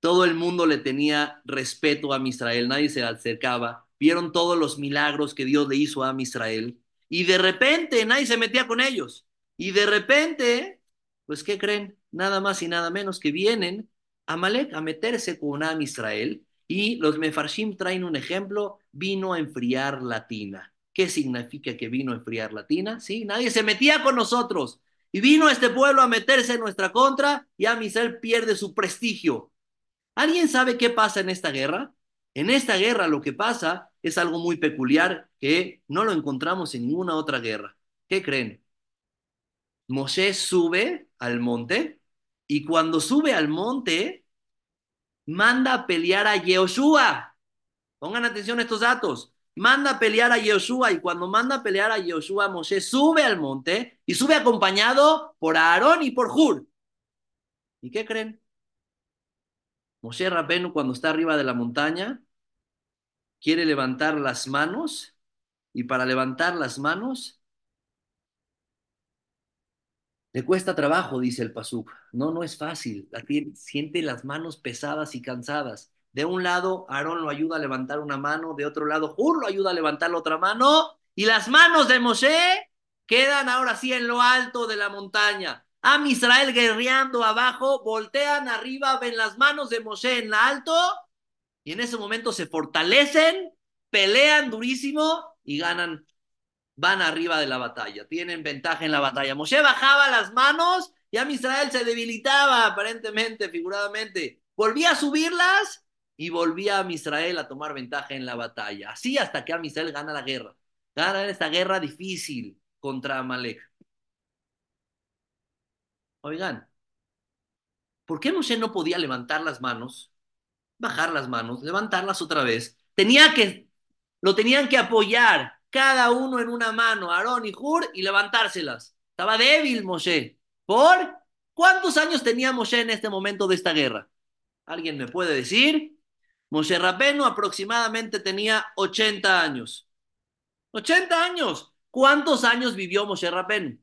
todo el mundo le tenía respeto a Israel, nadie se acercaba, vieron todos los milagros que Dios le hizo a Israel, y de repente nadie se metía con ellos, y de repente, pues, ¿qué creen? Nada más y nada menos que vienen a Malek a meterse con Am Israel, y los Mefarshim traen un ejemplo, vino a enfriar la tina. ¿Qué significa que vino a enfriar la tina? Sí, nadie se metía con nosotros. Y vino este pueblo a meterse en nuestra contra y a Misrael pierde su prestigio. ¿Alguien sabe qué pasa en esta guerra? En esta guerra lo que pasa es algo muy peculiar que no lo encontramos en ninguna otra guerra. ¿Qué creen? Moshe sube al monte y cuando sube al monte manda a pelear a Yehoshua. Pongan atención a estos datos manda a pelear a Yoshua y cuando manda a pelear a Yoshua, Moshe sube al monte y sube acompañado por Aarón y por Hur. ¿Y qué creen? Moshe Rabenu cuando está arriba de la montaña quiere levantar las manos y para levantar las manos le cuesta trabajo, dice el Pasuk. No, no es fácil. siente las manos pesadas y cansadas. De un lado, Aarón lo ayuda a levantar una mano, de otro lado, Hur lo ayuda a levantar la otra mano, y las manos de Moshe quedan ahora sí en lo alto de la montaña. Am Israel guerreando abajo, voltean arriba, ven las manos de Moshe en alto, y en ese momento se fortalecen, pelean durísimo y ganan, van arriba de la batalla, tienen ventaja en la batalla. Moshe bajaba las manos y Am Israel se debilitaba aparentemente, figuradamente. Volvía a subirlas y volvía a Israel a tomar ventaja en la batalla. Así hasta que Israel gana la guerra. Gana esta guerra difícil contra Amalek. Oigan, ¿por qué Moshe no podía levantar las manos, bajar las manos, levantarlas otra vez? Tenía que, lo tenían que apoyar cada uno en una mano, Aarón y Hur, y levantárselas. Estaba débil Moshe. ¿Por? ¿Cuántos años tenía Moshe en este momento de esta guerra? ¿Alguien me puede decir? Moshe Rabenu aproximadamente tenía 80 años. 80 años. ¿Cuántos años vivió Moshe Rabenu?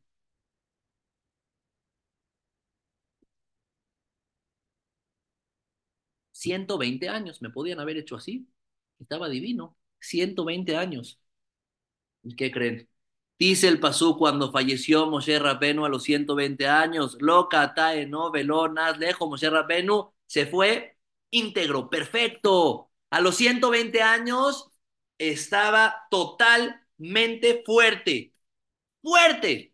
¿120 años? ¿Me podían haber hecho así? Estaba divino. 120 años. ¿Y qué creen? Dice el Pasú cuando falleció Moshe Rabenu a los 120 años, loca, tae, no, velonas, lejos, Moshe Rabenu se fue íntegro, perfecto. A los 120 años estaba totalmente fuerte, fuerte,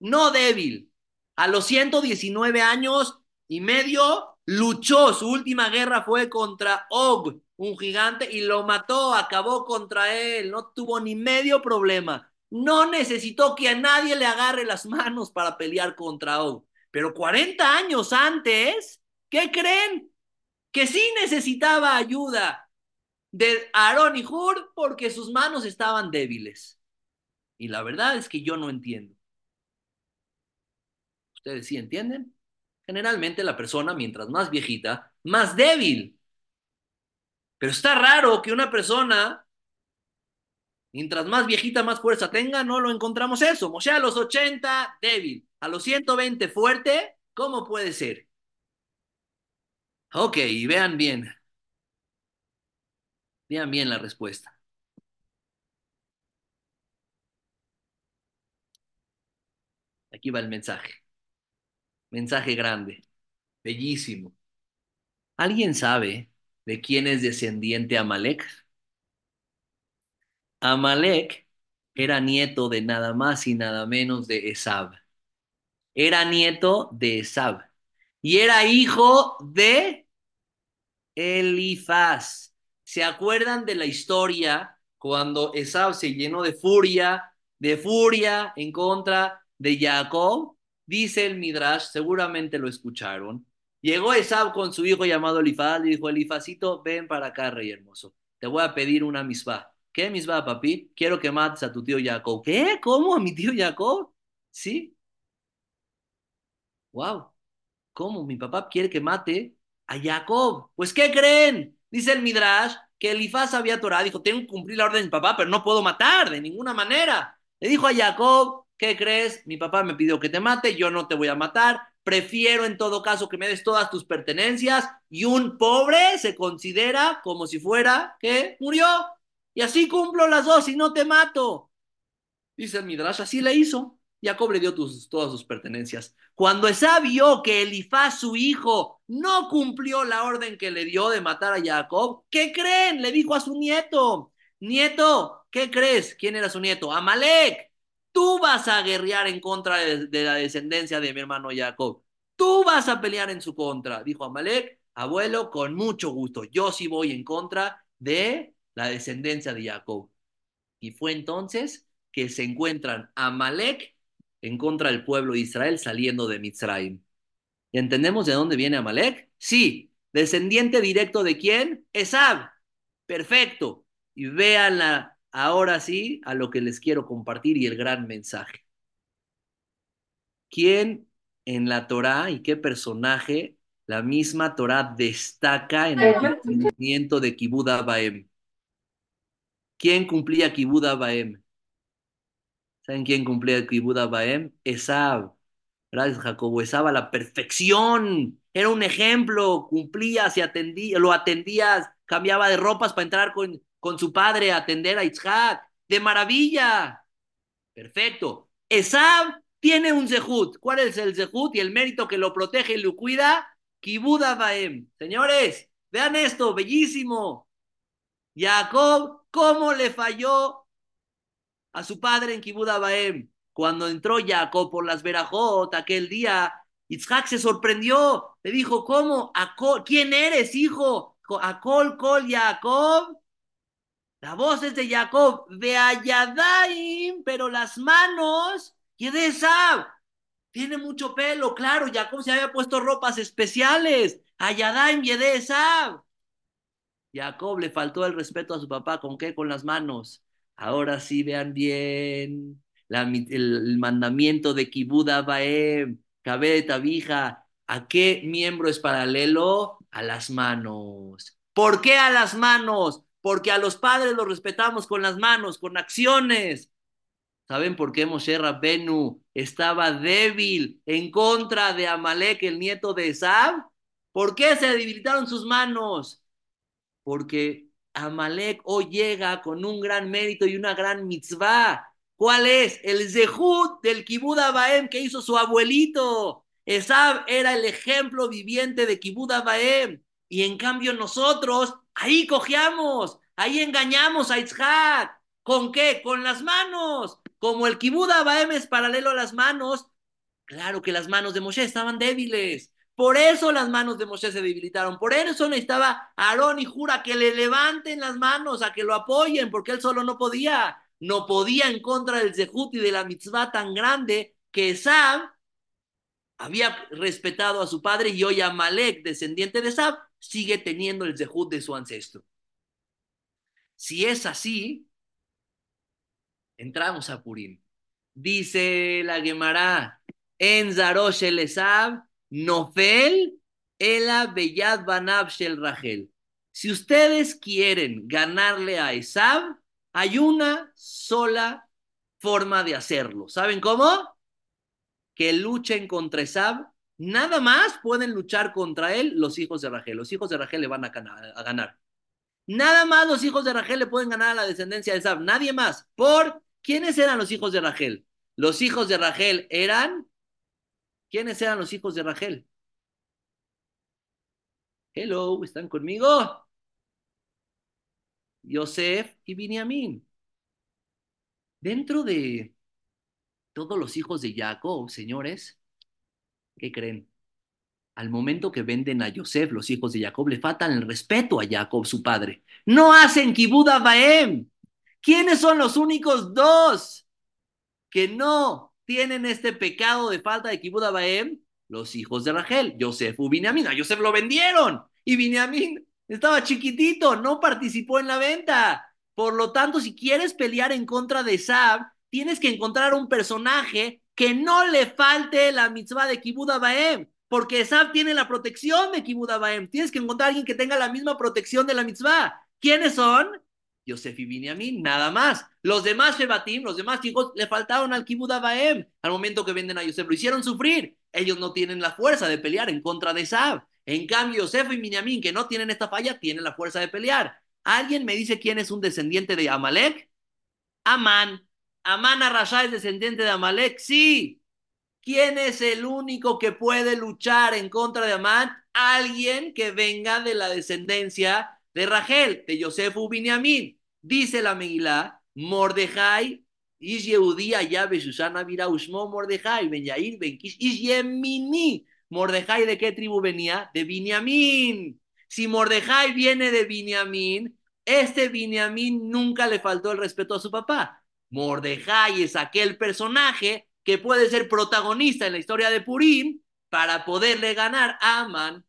no débil. A los 119 años y medio luchó, su última guerra fue contra Og, un gigante, y lo mató, acabó contra él, no tuvo ni medio problema. No necesitó que a nadie le agarre las manos para pelear contra Og. Pero 40 años antes, ¿qué creen? Que sí necesitaba ayuda de Aarón y Hur porque sus manos estaban débiles. Y la verdad es que yo no entiendo. ¿Ustedes sí entienden? Generalmente la persona, mientras más viejita, más débil. Pero está raro que una persona, mientras más viejita, más fuerza tenga, no lo encontramos eso. Sea, a los 80, débil. A los 120, fuerte. ¿Cómo puede ser? Ok, vean bien, vean bien la respuesta. Aquí va el mensaje. Mensaje grande, bellísimo. ¿Alguien sabe de quién es descendiente Amalek? Amalek era nieto de nada más y nada menos de Esab. Era nieto de Esab. Y era hijo de Elifaz. ¿Se acuerdan de la historia cuando Esab se llenó de furia, de furia en contra de Jacob? Dice el Midrash, seguramente lo escucharon. Llegó Esab con su hijo llamado Elifaz, le dijo, Elifacito, ven para acá, rey hermoso. Te voy a pedir una misbah. ¿Qué misbah, papi? Quiero que mates a tu tío Jacob. ¿Qué? ¿Cómo? ¿A mi tío Jacob? ¿Sí? Wow. ¿Cómo? Mi papá quiere que mate a Jacob. Pues, ¿qué creen? Dice el Midrash que Elifaz había Torah. Dijo, tengo que cumplir la orden de mi papá, pero no puedo matar de ninguna manera. Le dijo a Jacob, ¿qué crees? Mi papá me pidió que te mate, yo no te voy a matar. Prefiero en todo caso que me des todas tus pertenencias y un pobre se considera como si fuera que murió. Y así cumplo las dos y no te mato. Dice el Midrash, así le hizo. Jacob le dio tus, todas sus pertenencias. Cuando Esa que Elifaz, su hijo, no cumplió la orden que le dio de matar a Jacob, ¿qué creen? Le dijo a su nieto, nieto, ¿qué crees? ¿Quién era su nieto? Amalek. Tú vas a guerrear en contra de, la descendencia de mi hermano Jacob. Tú vas a pelear en su contra. Dijo Amalek, abuelo, con mucho gusto. Yo sí voy en contra de la descendencia de Jacob. Y fue entonces que se encuentran Amalek en contra del pueblo de Israel saliendo de Mitzrayim. ¿Y entendemos de dónde viene Amalek? Sí, descendiente directo de quién? Esab. Perfecto. Y véanla ahora sí a lo que les quiero compartir y el gran mensaje. ¿Quién en la Torá y qué personaje la misma Torá destaca en el cumplimiento de Kibud Abaem? ¿Quién cumplía Kibud Abaem? ¿Saben quién cumplía Kibud Abaem? Esab. Gracias, Jacobo. Esab a la perfección. Era un ejemplo. Cumplía, se atendía, lo atendía, cambiaba de ropas para entrar con, con su padre a atender a Isaac. De maravilla. Perfecto. Esab tiene un zehut. ¿Cuál es el zehut y el mérito que lo protege y lo cuida? Kibud Abaem. Señores, vean esto, bellísimo. Jacob, ¿cómo le falló a su padre en Kibud Abaem? Cuando entró Jacob por las Berajot aquel día, Isaac se sorprendió. Le dijo, ¿cómo? ¿Quién eres, hijo? Acol, col, Jacob. La voz es de Jacob, de Ayadaim, pero las manos, y de Esab. Tiene mucho pelo, claro. Jacob se había puesto ropas especiales. Ayadaim, de Esab. Jacob le faltó el respeto a su papá. ¿Con qué? Con las manos. Ahora sí, vean bien la, el, mandamiento de Kibud Abaem, Kabé Tabija. ¿A qué miembro es paralelo? A las manos. ¿Por qué a las manos? Porque a los padres los respetamos con las manos, con acciones. ¿Saben por qué Moshe Rabbenu estaba débil en contra de Amalek, el nieto de Esab? ¿Por qué se debilitaron sus manos? Porque Amalek hoy llega con un gran mérito y una gran mitzvah. ¿Cuál es? El zehut del Kibud Abaem que hizo su abuelito. Esab era el ejemplo viviente de Kibud Abaem. Y en cambio nosotros ahí cojeamos, ahí engañamos a Isaac. ¿Con qué? Con las manos. Como el Kibud Abaem es paralelo a las manos, claro que las manos de Moshe estaban débiles. Por eso las manos de Moshe se debilitaron. Por eso necesitaba Aarón y Jura que le levanten las manos, a que lo apoyen, porque él solo no podía. No podía en contra del Zehut y de la mitzvah tan grande que Sab había respetado a su padre y hoy Amalek, descendiente de Sab, sigue teniendo el Zehut de su ancestro. Si es así, entramos a Purim. Dice la Gemara, en Zarosh el Esab, Nofel, Ela Beyad Banab Shel Rachel. Si ustedes quieren ganarle a Esab, hay una sola forma de hacerlo. ¿Saben cómo? Que luchen contra Esab Nada más pueden luchar contra él los hijos de Rachel. Los hijos de Rachel le van a ganar. Nada más los hijos de Rachel le pueden ganar a la descendencia de Sab. Nadie más. ¿Por quiénes eran los hijos de Rachel? Los hijos de Rachel eran. ¿Quiénes eran los hijos de Rachel? Hello, ¿están conmigo? Yosef y Binyamin. Dentro de todos los hijos de Jacob, señores, ¿qué creen? Al momento que venden a Yosef, los hijos de Jacob, le faltan el respeto a Jacob, su padre. No hacen kibuda baem. ¿Quiénes son los únicos dos que no tienen este pecado de falta de kibuda baem? Los hijos de Rachel, Yosef y Binyamin. A Yosef lo vendieron y Binyamin estaba chiquitito, no participó en la venta. Por lo tanto, si quieres pelear en contra de Sab, tienes que encontrar un personaje que no le falte la mitzvah de Kibuda Baem, porque Sab tiene la protección de Kibuda Baem. Tienes que encontrar a alguien que tenga la misma protección de la mitzvah. ¿Quiénes son? Yosef y Binyamin, nada más. Los demás Shebatim, los demás hijos, le faltaron al Kibuda Baem al momento que venden a Yosef. Lo hicieron sufrir. Ellos no tienen la fuerza de pelear en contra de Sab. En cambio, Yosef y Binyamin, que no tienen esta falla, tienen la fuerza de pelear. ¿Alguien me dice quién es un descendiente de Amalek? Amán. Amán Arashá es descendiente de Amalek. Sí. ¿Quién es el único que puede luchar en contra de Amán? Alguien que venga de la descendencia de Rachel, de Yosef u Binyamin. Dice la Megilá, Mordejai, Ish Yehudí, allá Susana Vira Ushmo, Mordejai, Ben Yair, Ben Kish, Ish Yemini. Mordejai de qué tribu venía? De Binyamin. Si Mordejai viene de Binyamin, este Binyamin nunca le faltó el respeto a su papá. Mordejai es aquel personaje que puede ser protagonista en la historia de Purim para poderle ganar a Aman.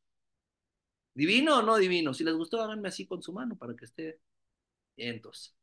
¿Divino o no divino? Si les gustó, háganme así con su mano para que esté. Entonces.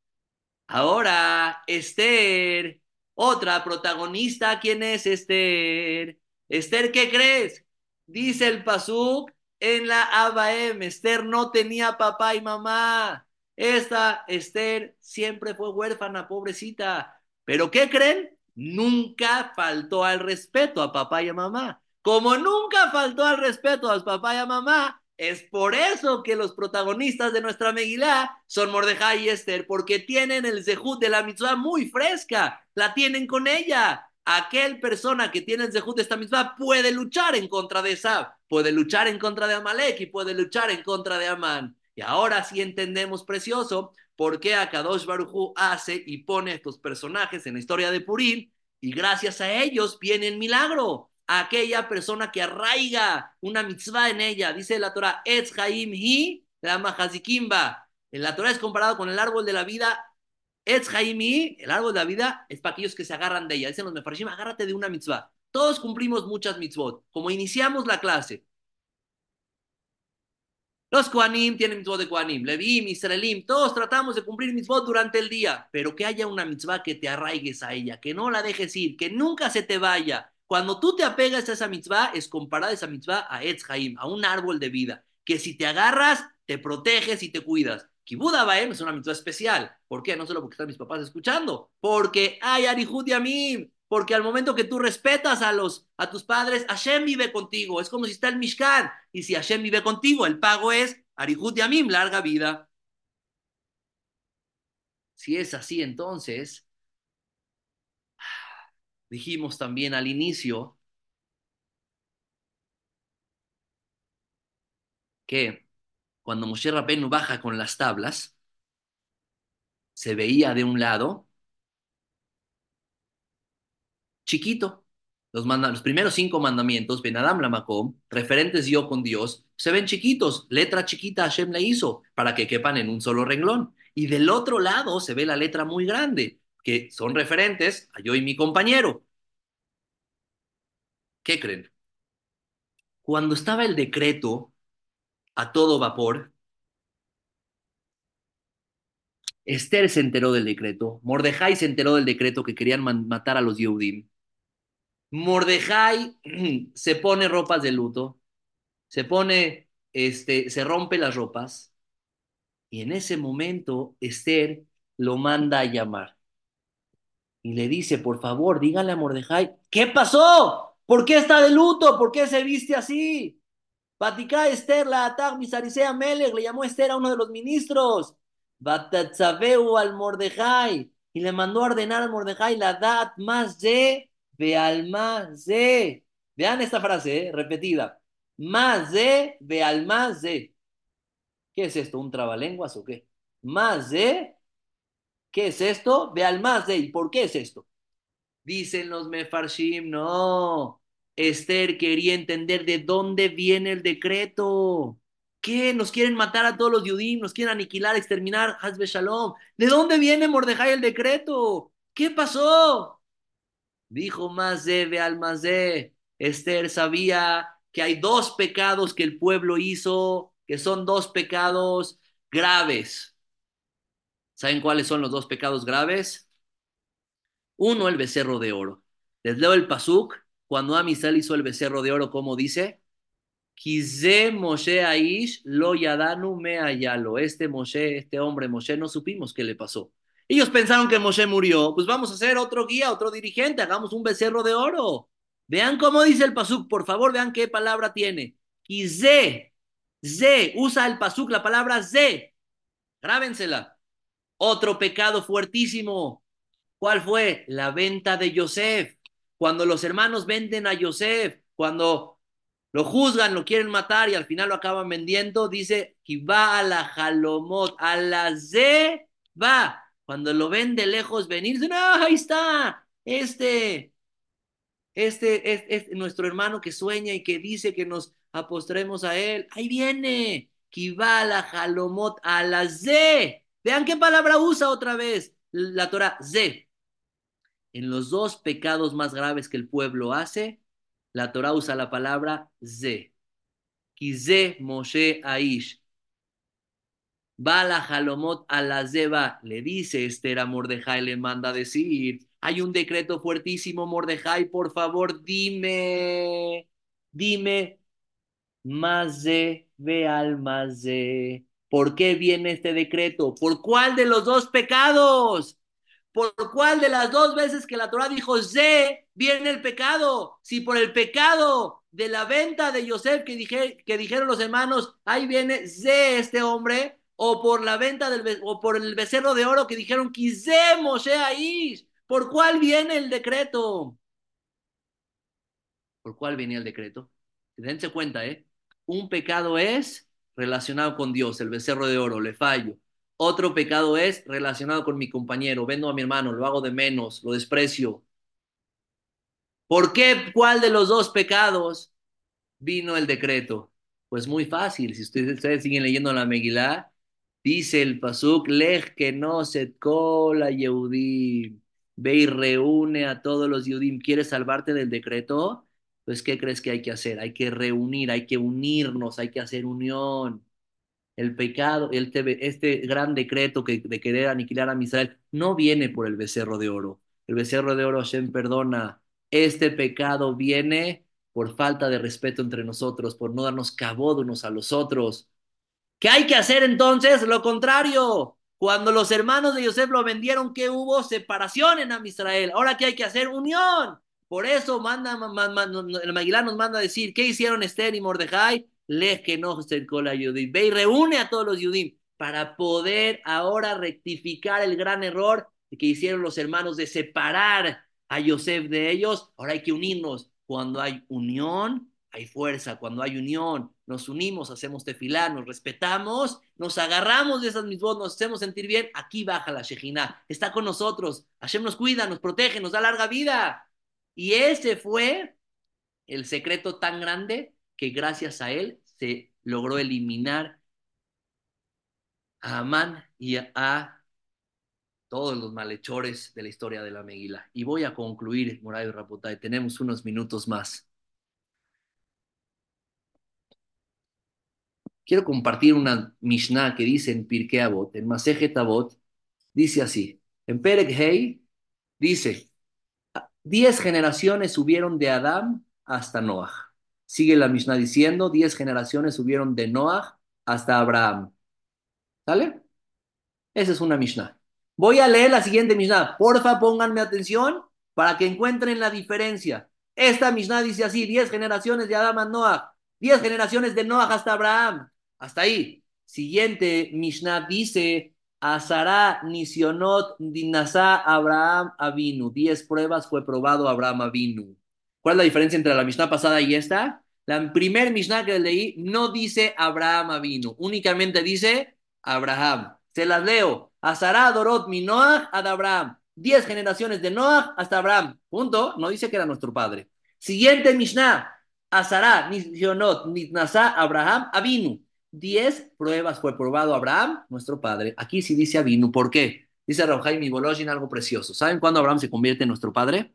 Ahora, Esther, otra protagonista, ¿quién es Esther? Esther, ¿qué crees? Dice el Pasuk en la Abaem, Esther no tenía papá y mamá. Esta Esther siempre fue huérfana, pobrecita. Pero ¿qué creen? Nunca faltó al respeto a papá y a mamá. Como nunca faltó al respeto a papá y a mamá, es por eso que los protagonistas de nuestra Megilá son Mordejai y Esther, porque tienen el zehut de la mitzvah muy fresca, la tienen con ella. Aquel persona que tiene el zehut de esta mitzvah puede luchar en contra de Sab, puede luchar en contra de Amalek y puede luchar en contra de Amán. Y ahora sí entendemos, precioso, por qué Akadosh Barujú hace y pone estos personajes en la historia de Purim, y gracias a ellos viene el milagro. aquella persona que arraiga una mitzvah en ella, dice la Torah, Etz Haim Hi, la Mahazikimba. En la Torah es comparado con el árbol de la vida. Etz Haim Hi, el árbol de la vida, es para aquellos que se agarran de ella. Dicen los Mefarshim, agárrate de una mitzvah. Todos cumplimos muchas mitzvot. Como iniciamos la clase, los Koanim tienen mitzvot de Koanim, Levim, Israelim, todos tratamos de cumplir mitzvot durante el día, pero que haya una mitzvah que te arraigues a ella, que no la dejes ir, que nunca se te vaya. Cuando tú te apegas a esa mitzvah, es comparada esa mitzvah a Etz Haim, a un árbol de vida, que si te agarras, te proteges y te cuidas. Kibuda Baem es una mitzvah especial. ¿Por qué? No solo porque están mis papás escuchando, porque hay Arihud Yamim, porque al momento que tú respetas a los a tus padres, Hashem vive contigo, es como si está el Mishkan, y si Hashem vive contigo, el pago es Arihut Yamim, larga vida. Si es así, entonces, dijimos también al inicio que cuando Moshe Rabbeinu baja con las tablas, se veía de un lado chiquito. Los, primeros cinco mandamientos, Benadam Lamakom, referentes yo con Dios, se ven chiquitos. Letra chiquita Hashem le hizo para que quepan en un solo renglón. Y del otro lado se ve la letra muy grande, que son referentes a yo y mi compañero. ¿Qué creen? Cuando estaba el decreto a todo vapor, Esther se enteró del decreto, Mordejai se enteró del decreto que querían matar a los Yehudim. Mordejai se pone ropas de luto, se pone, este, se rompe las ropas, y en ese momento Esther lo manda a llamar. Y le dice, por favor, dígale a Mordejai, ¿qué pasó? ¿Por qué está de luto? ¿Por qué se viste así? Batika Esther, la Atag Misarisea Melech, le llamó Esther a uno de los ministros. Batatzabeu al Mordejai. Y le mandó a ordenar al Mordejai la dat más de alma de. Vean esta frase, eh, repetida. Más de más de. ¿Qué es esto? ¿Un trabalenguas o qué? Más de. ¿Qué es esto? más de. ¿Y por qué es esto? Dicen los mefarshim, no. Esther quería entender de dónde viene el decreto. ¿Qué? Nos quieren matar a todos los Yudim, nos quieren aniquilar, exterminar, Hazbe Shalom. ¿De dónde viene Mordejai el decreto? ¿Qué pasó? Dijo más de al de. Esther sabía que hay dos pecados que el pueblo hizo, que son dos pecados graves. ¿Saben cuáles son los dos pecados graves? Uno, el becerro de oro. Les leo el pasuk. Cuando Amisal hizo el becerro de oro, ¿cómo dice? Kize Moshe Aish lo yadanu me ayalo. Este Moshe, este hombre Moshe, no supimos qué le pasó. Ellos pensaron que Moshe murió. Pues vamos a hacer otro guía, otro dirigente. Hagamos un becerro de oro. Vean cómo dice el pasuk, por favor, vean qué palabra tiene. Kize, ze, usa el pasuk, la palabra ze. Grábensela. Otro pecado fuertísimo. ¿Cuál fue? La venta de Yosef. Cuando los hermanos venden a Yosef, cuando lo juzgan, lo quieren matar y al final lo acaban vendiendo, dice va a la jalomot, a la ze, va. Cuando lo ven de lejos venir, dicen, ah, ahí está, este, este es, es, nuestro hermano que sueña y que dice que nos apostremos a él. Ahí viene, que va a la jalomot, a la ze. Vean qué palabra usa otra vez la Torah, ze en los dos pecados más graves que el pueblo hace, la Torah usa la palabra ze. Kize Moshe Aish. Bala Halomot a la Zeba, le dice Esther a Mordejai, le manda decir, hay un decreto fuertísimo, Mordejai, por favor, dime, dime, de, ve al de, ¿por qué viene este decreto? ¿Por cuál de los dos pecados? ¿Por cuál de las dos veces que la Torah dijo Ze viene el pecado? Si por el pecado de la venta de Yosef que, dije, que dijeron los hermanos, ahí viene Ze este hombre, o por la venta del o por el becerro de oro que dijeron Ze Moshe Aish. ¿Por cuál viene el decreto? ¿Por cuál viene el decreto? Dense cuenta, ¿eh? Un pecado es relacionado con Dios, el becerro de oro, le fallo. Otro pecado es relacionado con mi compañero. Vendo a mi hermano, lo hago de menos, lo desprecio. ¿Por qué? ¿Cuál de los dos pecados vino el decreto? Pues muy fácil. Si ustedes, siguen leyendo la Megilá, dice el Pasuk, Lej que no se cola Yehudim. Ve y reúne a todos los Yehudim. ¿Quieres salvarte del decreto? Pues, ¿qué crees que hay que hacer? Hay que reunir, hay que unirnos, hay que hacer unión el pecado, este, gran decreto que, de querer aniquilar a Israel, no viene por el becerro de oro. El becerro de oro Hashem perdona. Este pecado viene por falta de respeto entre nosotros, por no darnos cabo de unos a los otros. ¿Qué hay que hacer entonces? Lo contrario. Cuando los hermanos de Yosef lo vendieron, ¿qué hubo? Separación en Amisrael. Ahora, ¿qué hay que hacer? Unión. Por eso manda, el Maguilán nos manda a decir, ¿qué hicieron Esther y Mordejai? Le que no se cola Yudim. Ve y reúne a todos los Yudim para poder ahora rectificar el gran error que hicieron los hermanos de separar a Yosef de ellos. Ahora hay que unirnos. Cuando hay unión, hay fuerza. Cuando hay unión, nos unimos, hacemos tefilá, nos respetamos, nos agarramos de esas mismas, nos hacemos sentir bien. Aquí baja la Shejina. Está con nosotros. Hashem nos cuida, nos protege, nos da larga vida. Y ese fue el secreto tan grande que gracias a él se logró eliminar a Amán y a todos los malhechores de la historia de la Meguila. Y voy a concluir, Moray Rapotay, tenemos unos minutos más. Quiero compartir una Mishnah que dice en Pirkei Avot, en Masejet Avot, dice así, en Perek Hei, dice, diez generaciones subieron de Adán hasta Noah. Sigue la Mishnah diciendo, diez generaciones subieron de Noah hasta Abraham. ¿Sale? Esa es una Mishnah. Voy a leer la siguiente Mishnah. Porfa, pónganme atención para que encuentren la diferencia. Esta Mishnah dice así, 10 generaciones de Adam a Noah, 10 generaciones de Noah hasta Abraham. Hasta ahí. Siguiente Mishnah dice, Azara Nisionot Dinasá Abraham Avinu. 10 pruebas fue probado Abraham Avinu. ¿Cuál es la diferencia entre la Mishnah pasada y esta? La primer Mishnah que leí no dice Abraham Avinu, únicamente dice Abraham. Se las leo. Azara Dorot Minoach ad Abraham. Diez generaciones de Noah hasta Abraham. Punto. No dice que era nuestro padre. Siguiente Mishnah. Azara, Nisionot, Nitnasá, Abraham, Avinu. Diez pruebas fue probado Abraham, nuestro padre. Aquí sí dice Avinu. ¿Por qué? Dice Rabjaim Boloshin algo precioso. ¿Saben cuándo Abraham se convierte en nuestro padre?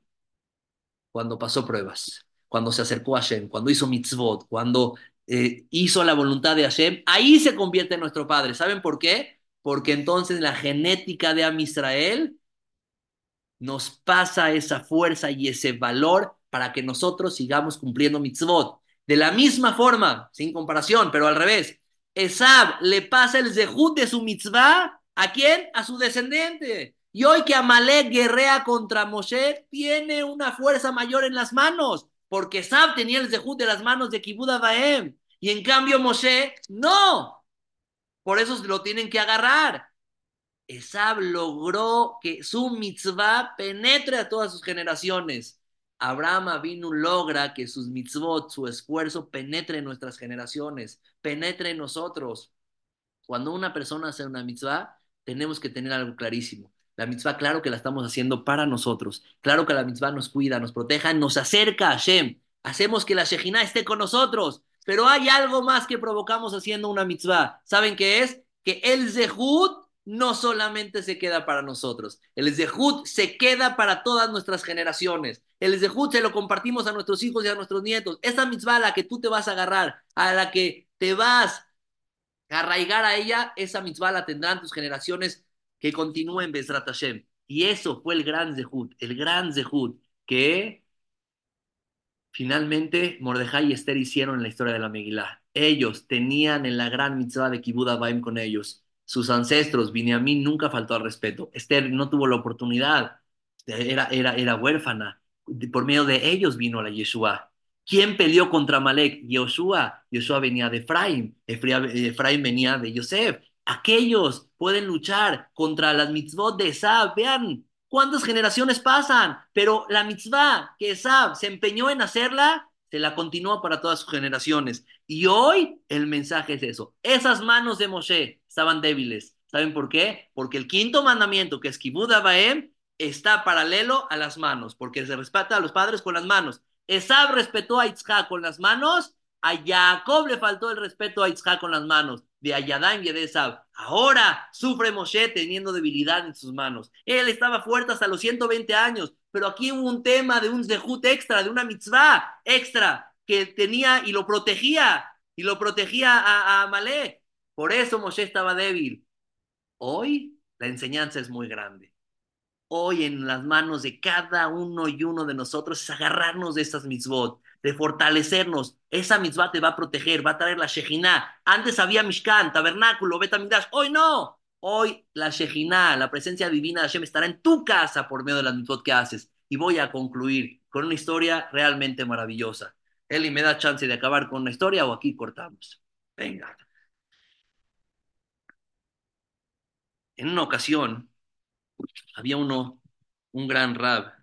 Cuando pasó pruebas. Cuando se acercó a Hashem. Cuando hizo mitzvot. Cuando eh, hizo la voluntad de Hashem. Ahí se convierte en nuestro padre. ¿Saben por qué? Porque entonces la genética de Am Israel nos pasa esa fuerza y ese valor para que nosotros sigamos cumpliendo mitzvot. De la misma forma, sin comparación, pero al revés, Esab le pasa el zehut de su mitzvah, ¿a quién? A su descendiente. Y hoy que Amalek guerrea contra Moshe, tiene una fuerza mayor en las manos, porque Esab tenía el zehut de las manos de Kibud Baem, y en cambio Moshe, no. Por eso lo tienen que agarrar. Esab logró que su mitzvah penetre a todas sus generaciones. Abraham Avinu logra que sus mitzvot, su esfuerzo, penetre en nuestras generaciones, penetre en nosotros. Cuando una persona hace una mitzvah, tenemos que tener algo clarísimo. La mitzvah, claro que la estamos haciendo para nosotros. Claro que la mitzvah nos cuida, nos proteja, nos acerca a Hashem. Hacemos que la Shejina esté con nosotros. Pero hay algo más que provocamos haciendo una mitzvah. ¿Saben qué es? Que el zehut no solamente se queda para nosotros. El Zehut se queda para todas nuestras generaciones. El Zehut se lo compartimos a nuestros hijos y a nuestros nietos. Esa mitzvah a la que tú te vas a agarrar, a la que te vas a arraigar a ella, esa mitzvah la tendrán tus generaciones que continúen Bezrat Hashem. Y eso fue el gran Zehut, el gran Zehut que finalmente Mordejai y Esther hicieron en la historia de la Megillah. Ellos tenían en la gran mitzvah de Kibud Baim con ellos sus ancestros, mí nunca faltó al respeto. Esther no tuvo la oportunidad, era, era, era huérfana. Por medio de ellos vino la Yeshua. ¿Quién peleó contra Malek? Yoshua. Yoshua venía de Efraim. Efraim venía de Yosef. Aquellos pueden luchar contra las mitzvot de Esab. Vean cuántas generaciones pasan. Pero la mitzvah que Esab se empeñó en hacerla, se la continúa para todas sus generaciones. Y hoy el mensaje es eso. Esas manos de Moshe estaban débiles. ¿Saben por qué? Porque el quinto mandamiento, que es Kibud Abaem, está paralelo a las manos, porque se respeta a los padres con las manos. Esab respetó a Itzhak con las manos, a Jacob le faltó el respeto a Itzhak con las manos, de Ayadam y de Esab. Ahora sufre Moshe teniendo debilidad en sus manos. Él estaba fuerte hasta los 120 años, pero aquí hubo un tema de un zehut extra, de una mitzvah extra que tenía y lo protegía, y lo protegía a, a Por eso Moshe estaba débil. Hoy la enseñanza es muy grande. Hoy en las manos de cada uno y uno de nosotros es agarrarnos de estas mitzvot, de fortalecernos. Esa mitzvah te va a proteger, va a traer la Shejina. Antes había Mishkan, tabernáculo, Betamidash. Hoy no. Hoy la Shejina, la presencia divina de Hashem estará en tu casa por medio de las mitzvot que haces. Y voy a concluir con una historia realmente maravillosa. Eli, ¿me da chance de acabar con una historia o aquí cortamos? Venga. En una ocasión había uno, un gran rab,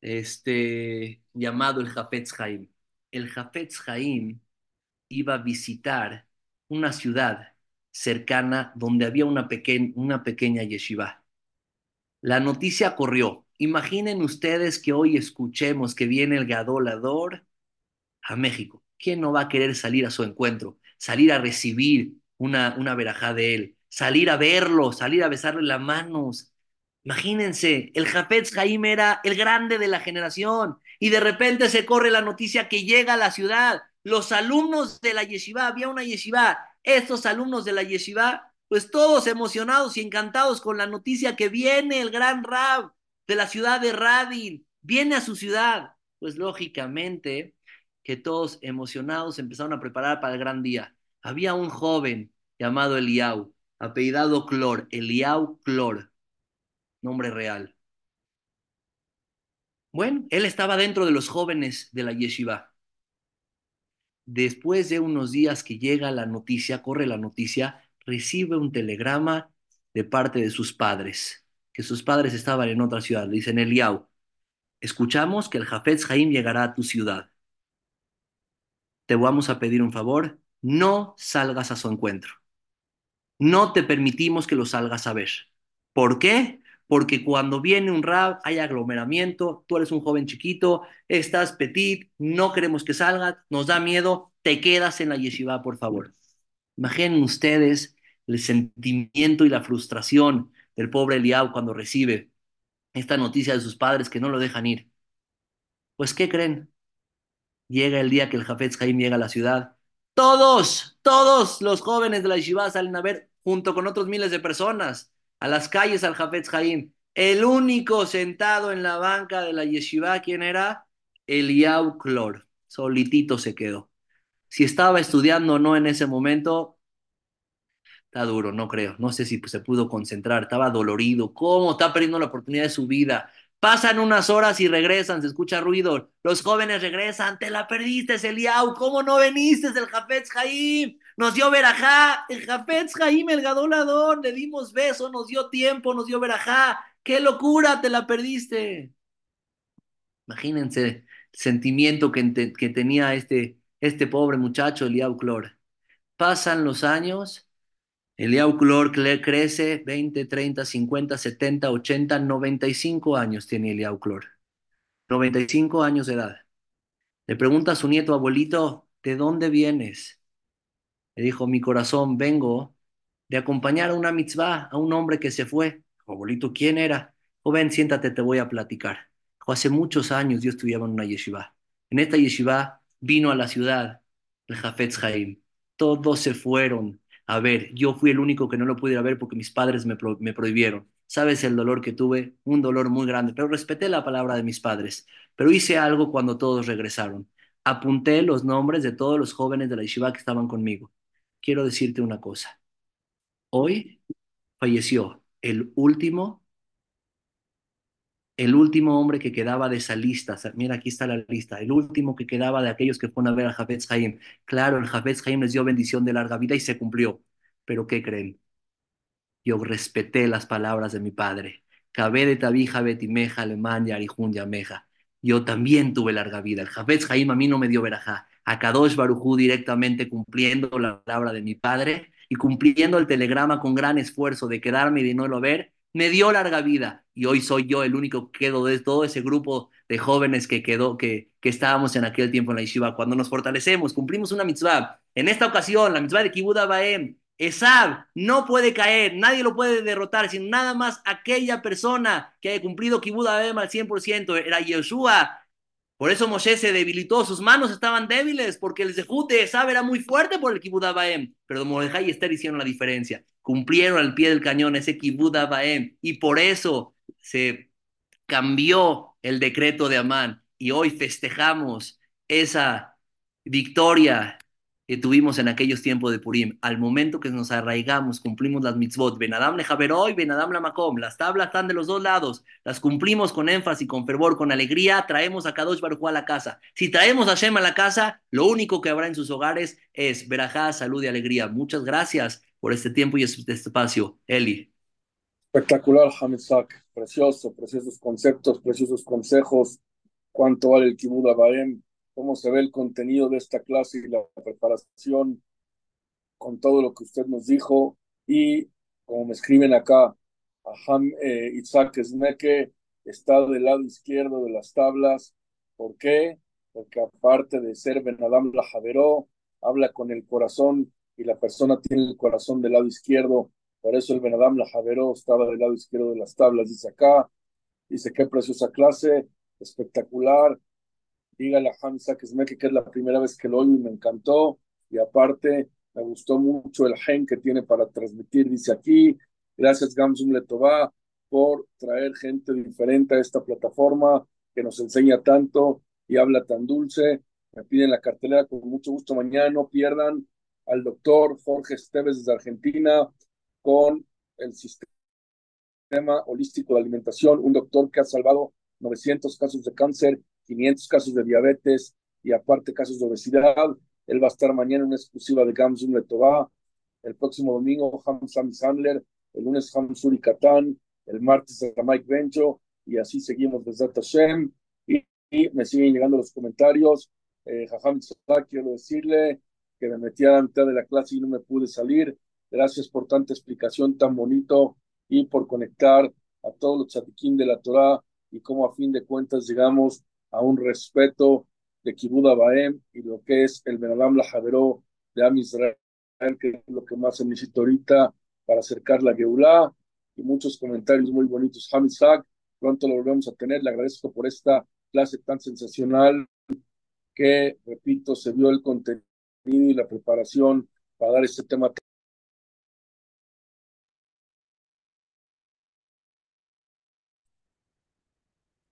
este, llamado el Jafetz Haim. El Jafetz Haim iba a visitar una ciudad cercana donde había una, una pequeña yeshiva. La noticia corrió. Imaginen ustedes que hoy escuchemos que viene el Gadolador a México. ¿Quién no va a querer salir a su encuentro? Salir a recibir una, una verajá de él, salir a verlo, salir a besarle las manos. Imagínense, el Jafetz Jaim era el grande de la generación y de repente se corre la noticia que llega a la ciudad. Los alumnos de la yeshiva, había una yeshiva, estos alumnos de la yeshiva, pues todos emocionados y encantados con la noticia que viene el gran Rab de la ciudad de Radin, viene a su ciudad. Pues lógicamente que todos emocionados empezaron a preparar para el gran día. Había un joven llamado Eliau, apellidado Clor, Eliau Clor, nombre real. Bueno, él estaba dentro de los jóvenes de la yeshiva. Después de unos días que llega la noticia, corre la noticia, recibe un telegrama de parte de sus padres, que sus padres estaban en otra ciudad. Le dicen, Eliau, escuchamos que el Jafetz Jaim llegará a tu ciudad. Te vamos a pedir un favor, no salgas a su encuentro. No te permitimos que lo salgas a ver. ¿Por qué? Porque cuando viene un rab hay aglomeramiento, tú eres un joven chiquito, estás petit, no queremos que salgas, nos da miedo, te quedas en la yeshiva, por favor. Imaginen ustedes el sentimiento y la frustración del pobre Eliab cuando recibe esta noticia de sus padres que no lo dejan ir. Pues, ¿qué creen? Llega el día que el Jafetz Jaim llega a la ciudad. Todos, todos los jóvenes de la yeshiva salen a ver junto con otros miles de personas a las calles al Jafetz Jaim. El único sentado en la banca de la yeshiva, ¿quién era? Eliau Klor. Solitito se quedó. Si estaba estudiando o no en ese momento, está duro, no creo. No sé si se pudo concentrar, estaba dolorido. ¿Cómo está perdiendo la oportunidad de su vida? Pasan unas horas y regresan, se escucha ruido. Los jóvenes regresan, te la perdiste, Eliau. ¿Cómo no veniste? El Jafetz Jaim nos dio verajá. El Jafetz Jaim, el gadolador, le dimos beso, nos dio tiempo, nos dio verajá. ¡Qué locura! Te la perdiste. Imagínense el sentimiento que, que tenía este, este pobre muchacho, Eliau Clor. Pasan los años Eliau Clor crece 20, 30, 50, 70, 80, 95 años tiene Eliau Clor. 95 años de edad. Le pregunta a su nieto, abuelito, ¿de dónde vienes? Le dijo, mi corazón, vengo de acompañar a una mitzvah, a un hombre que se fue. Abuelito, ¿quién era? Joven, siéntate, te voy a platicar. Hace muchos años yo estudiaba en una yeshiva. En esta yeshiva vino a la ciudad el Jafetz Jaim. Todos se fueron a ver, yo fui el único que no lo pude ver porque mis padres me, me prohibieron. ¿Sabes el dolor que tuve? Un dolor muy grande, pero respeté la palabra de mis padres. Pero hice algo cuando todos regresaron. Apunté los nombres de todos los jóvenes de la yeshiva que estaban conmigo. Quiero decirte una cosa. Hoy falleció el último, el último hombre que quedaba de esa lista. Mira, aquí está la lista. El último que quedaba de aquellos que fueron a ver a Jafetz Haim. Claro, el Jafetz Haim les dio bendición de larga vida y se cumplió. Pero ¿qué creen? Yo respeté las palabras de mi padre. Cabé de tabija betimeja alemán yarijun yameja. Yo también tuve larga vida. El Jafetz Haim a mí no me dio verajá. A Kadosh Barujú directamente cumpliendo la palabra de mi padre y cumpliendo el telegrama con gran esfuerzo de quedarme y de no lo ver, me dio larga vida y hoy soy yo el único que quedo de todo ese grupo de jóvenes que quedó, que, que estábamos en aquel tiempo en la yeshiva. Cuando nos fortalecemos, cumplimos una mitzvah. En esta ocasión, la mitzvah de Kibud Baem, Esab no puede caer, nadie lo puede derrotar, sino nada más aquella persona que haya cumplido Kibud Baem al 100%, era Yeshua. Por eso Moshe se debilitó, sus manos estaban débiles, porque el Zehut de era muy fuerte por el Kibud Baem. Pero Mordejai y Esther hicieron la diferencia. Cumplieron al pie del cañón ese Kibud Baem y por eso se cambió el decreto de Amán. Y hoy festejamos esa victoria que tuvimos en aquellos tiempos de Purim. Al momento que nos arraigamos, cumplimos las mitzvot, Benadam le Javeroy, Benadam la Makom, las tablas están de los dos lados, las cumplimos con énfasis, con fervor, con alegría, traemos a Kadosh Baruj a la casa. Si traemos a Shem a la casa, lo único que habrá en sus hogares es verajá, salud y alegría. Muchas gracias por este tiempo y este espacio. Eli. Espectacular, Hamizak. Precioso, preciosos conceptos, preciosos consejos. Cuánto vale el Kibud cómo se ve el contenido de esta clase y la preparación con todo lo que usted nos dijo. Y como me escriben acá, Aham eh, Isaac Esmeke está del lado izquierdo de las tablas. ¿Por qué? Porque aparte de ser Benadam Lajaveró, habla con el corazón y la persona tiene el corazón del lado izquierdo, por eso el Benadam la Javeró estaba del lado izquierdo de las tablas, dice acá, dice qué preciosa clase, espectacular, dígale a Hamza que es la primera vez que lo oigo y me encantó, y aparte me gustó mucho el gen que tiene para transmitir, dice aquí, gracias Gamsum Letová por traer gente diferente a esta plataforma que nos enseña tanto y habla tan dulce, me piden la cartelera con mucho gusto. Mañana, no pierdan al doctor Jorge Esteves desde Argentina con el sistema holístico de alimentación, un doctor que ha salvado 900 casos de cáncer, 500 casos de diabetes y aparte casos de obesidad. Él va a estar mañana en una exclusiva de Gamsum Letová. El próximo domingo, Hamzam Sandler. El lunes, Hamzuri Katán. El martes, Mike Bencho. Y así seguimos desde Hashem. Y, y, me siguen llegando los comentarios. Eh, Jajam quiero decirle que me metí a la mitad de la clase y no me pude salir. Gracias por tanta explicación tan bonito y por conectar a todos los chatiquín de la Torah y cómo a fin de cuentas llegamos a un respeto de Kibud Baem y lo que es el Benadam Lajaveró de Am Israel, que es lo que más se necesita ahorita para acercar la Geulah y muchos comentarios muy bonitos. Hamizak, pronto lo volvemos a tener. Le agradezco por esta clase tan sensacional que, repito, se vio el contenido y la preparación para dar este tema.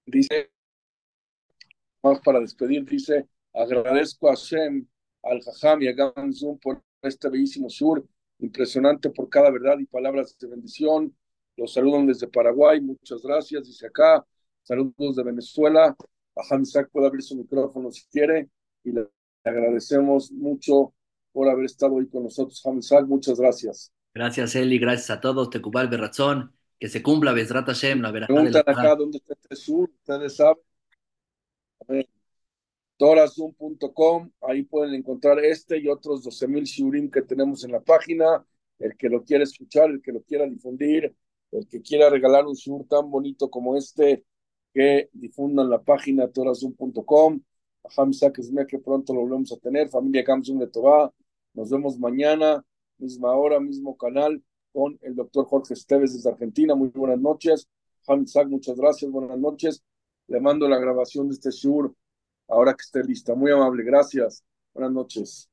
Dice, más para despedir, dice, agradezco a Shem, al Jajam y a Gamzum por este bellísimo sur, impresionante por cada verdad y palabras de bendición. Los saludan desde Paraguay, muchas gracias, dice acá. Saludos de Venezuela. A Isaac puede abrir su micrófono si quiere y le agradecemos mucho por haber estado hoy con nosotros, Hamzak. Muchas gracias. Gracias, Eli. Gracias a todos. Tecubal Berrazón. Que se cumpla Besrat Hashem, la verajá Preguntan acá dónde está este sur. Ustedes saben. Torazum.com. Ahí pueden encontrar este y otros 12.000 shurim que tenemos en la página. El que lo quiera escuchar, el que lo quiera difundir, el que quiera regalar un shur tan bonito como este, que difundan la página torazum.com. Kesmea, que pronto lo volvemos a tener, familia Gamsun de Tobá. Nos vemos mañana, misma hora, mismo canal, con el doctor Jorge Esteves desde Argentina. Muy buenas noches. Hamza, muchas gracias, buenas noches. Le mando la grabación de este show ahora que esté lista. Muy amable, gracias. Buenas noches.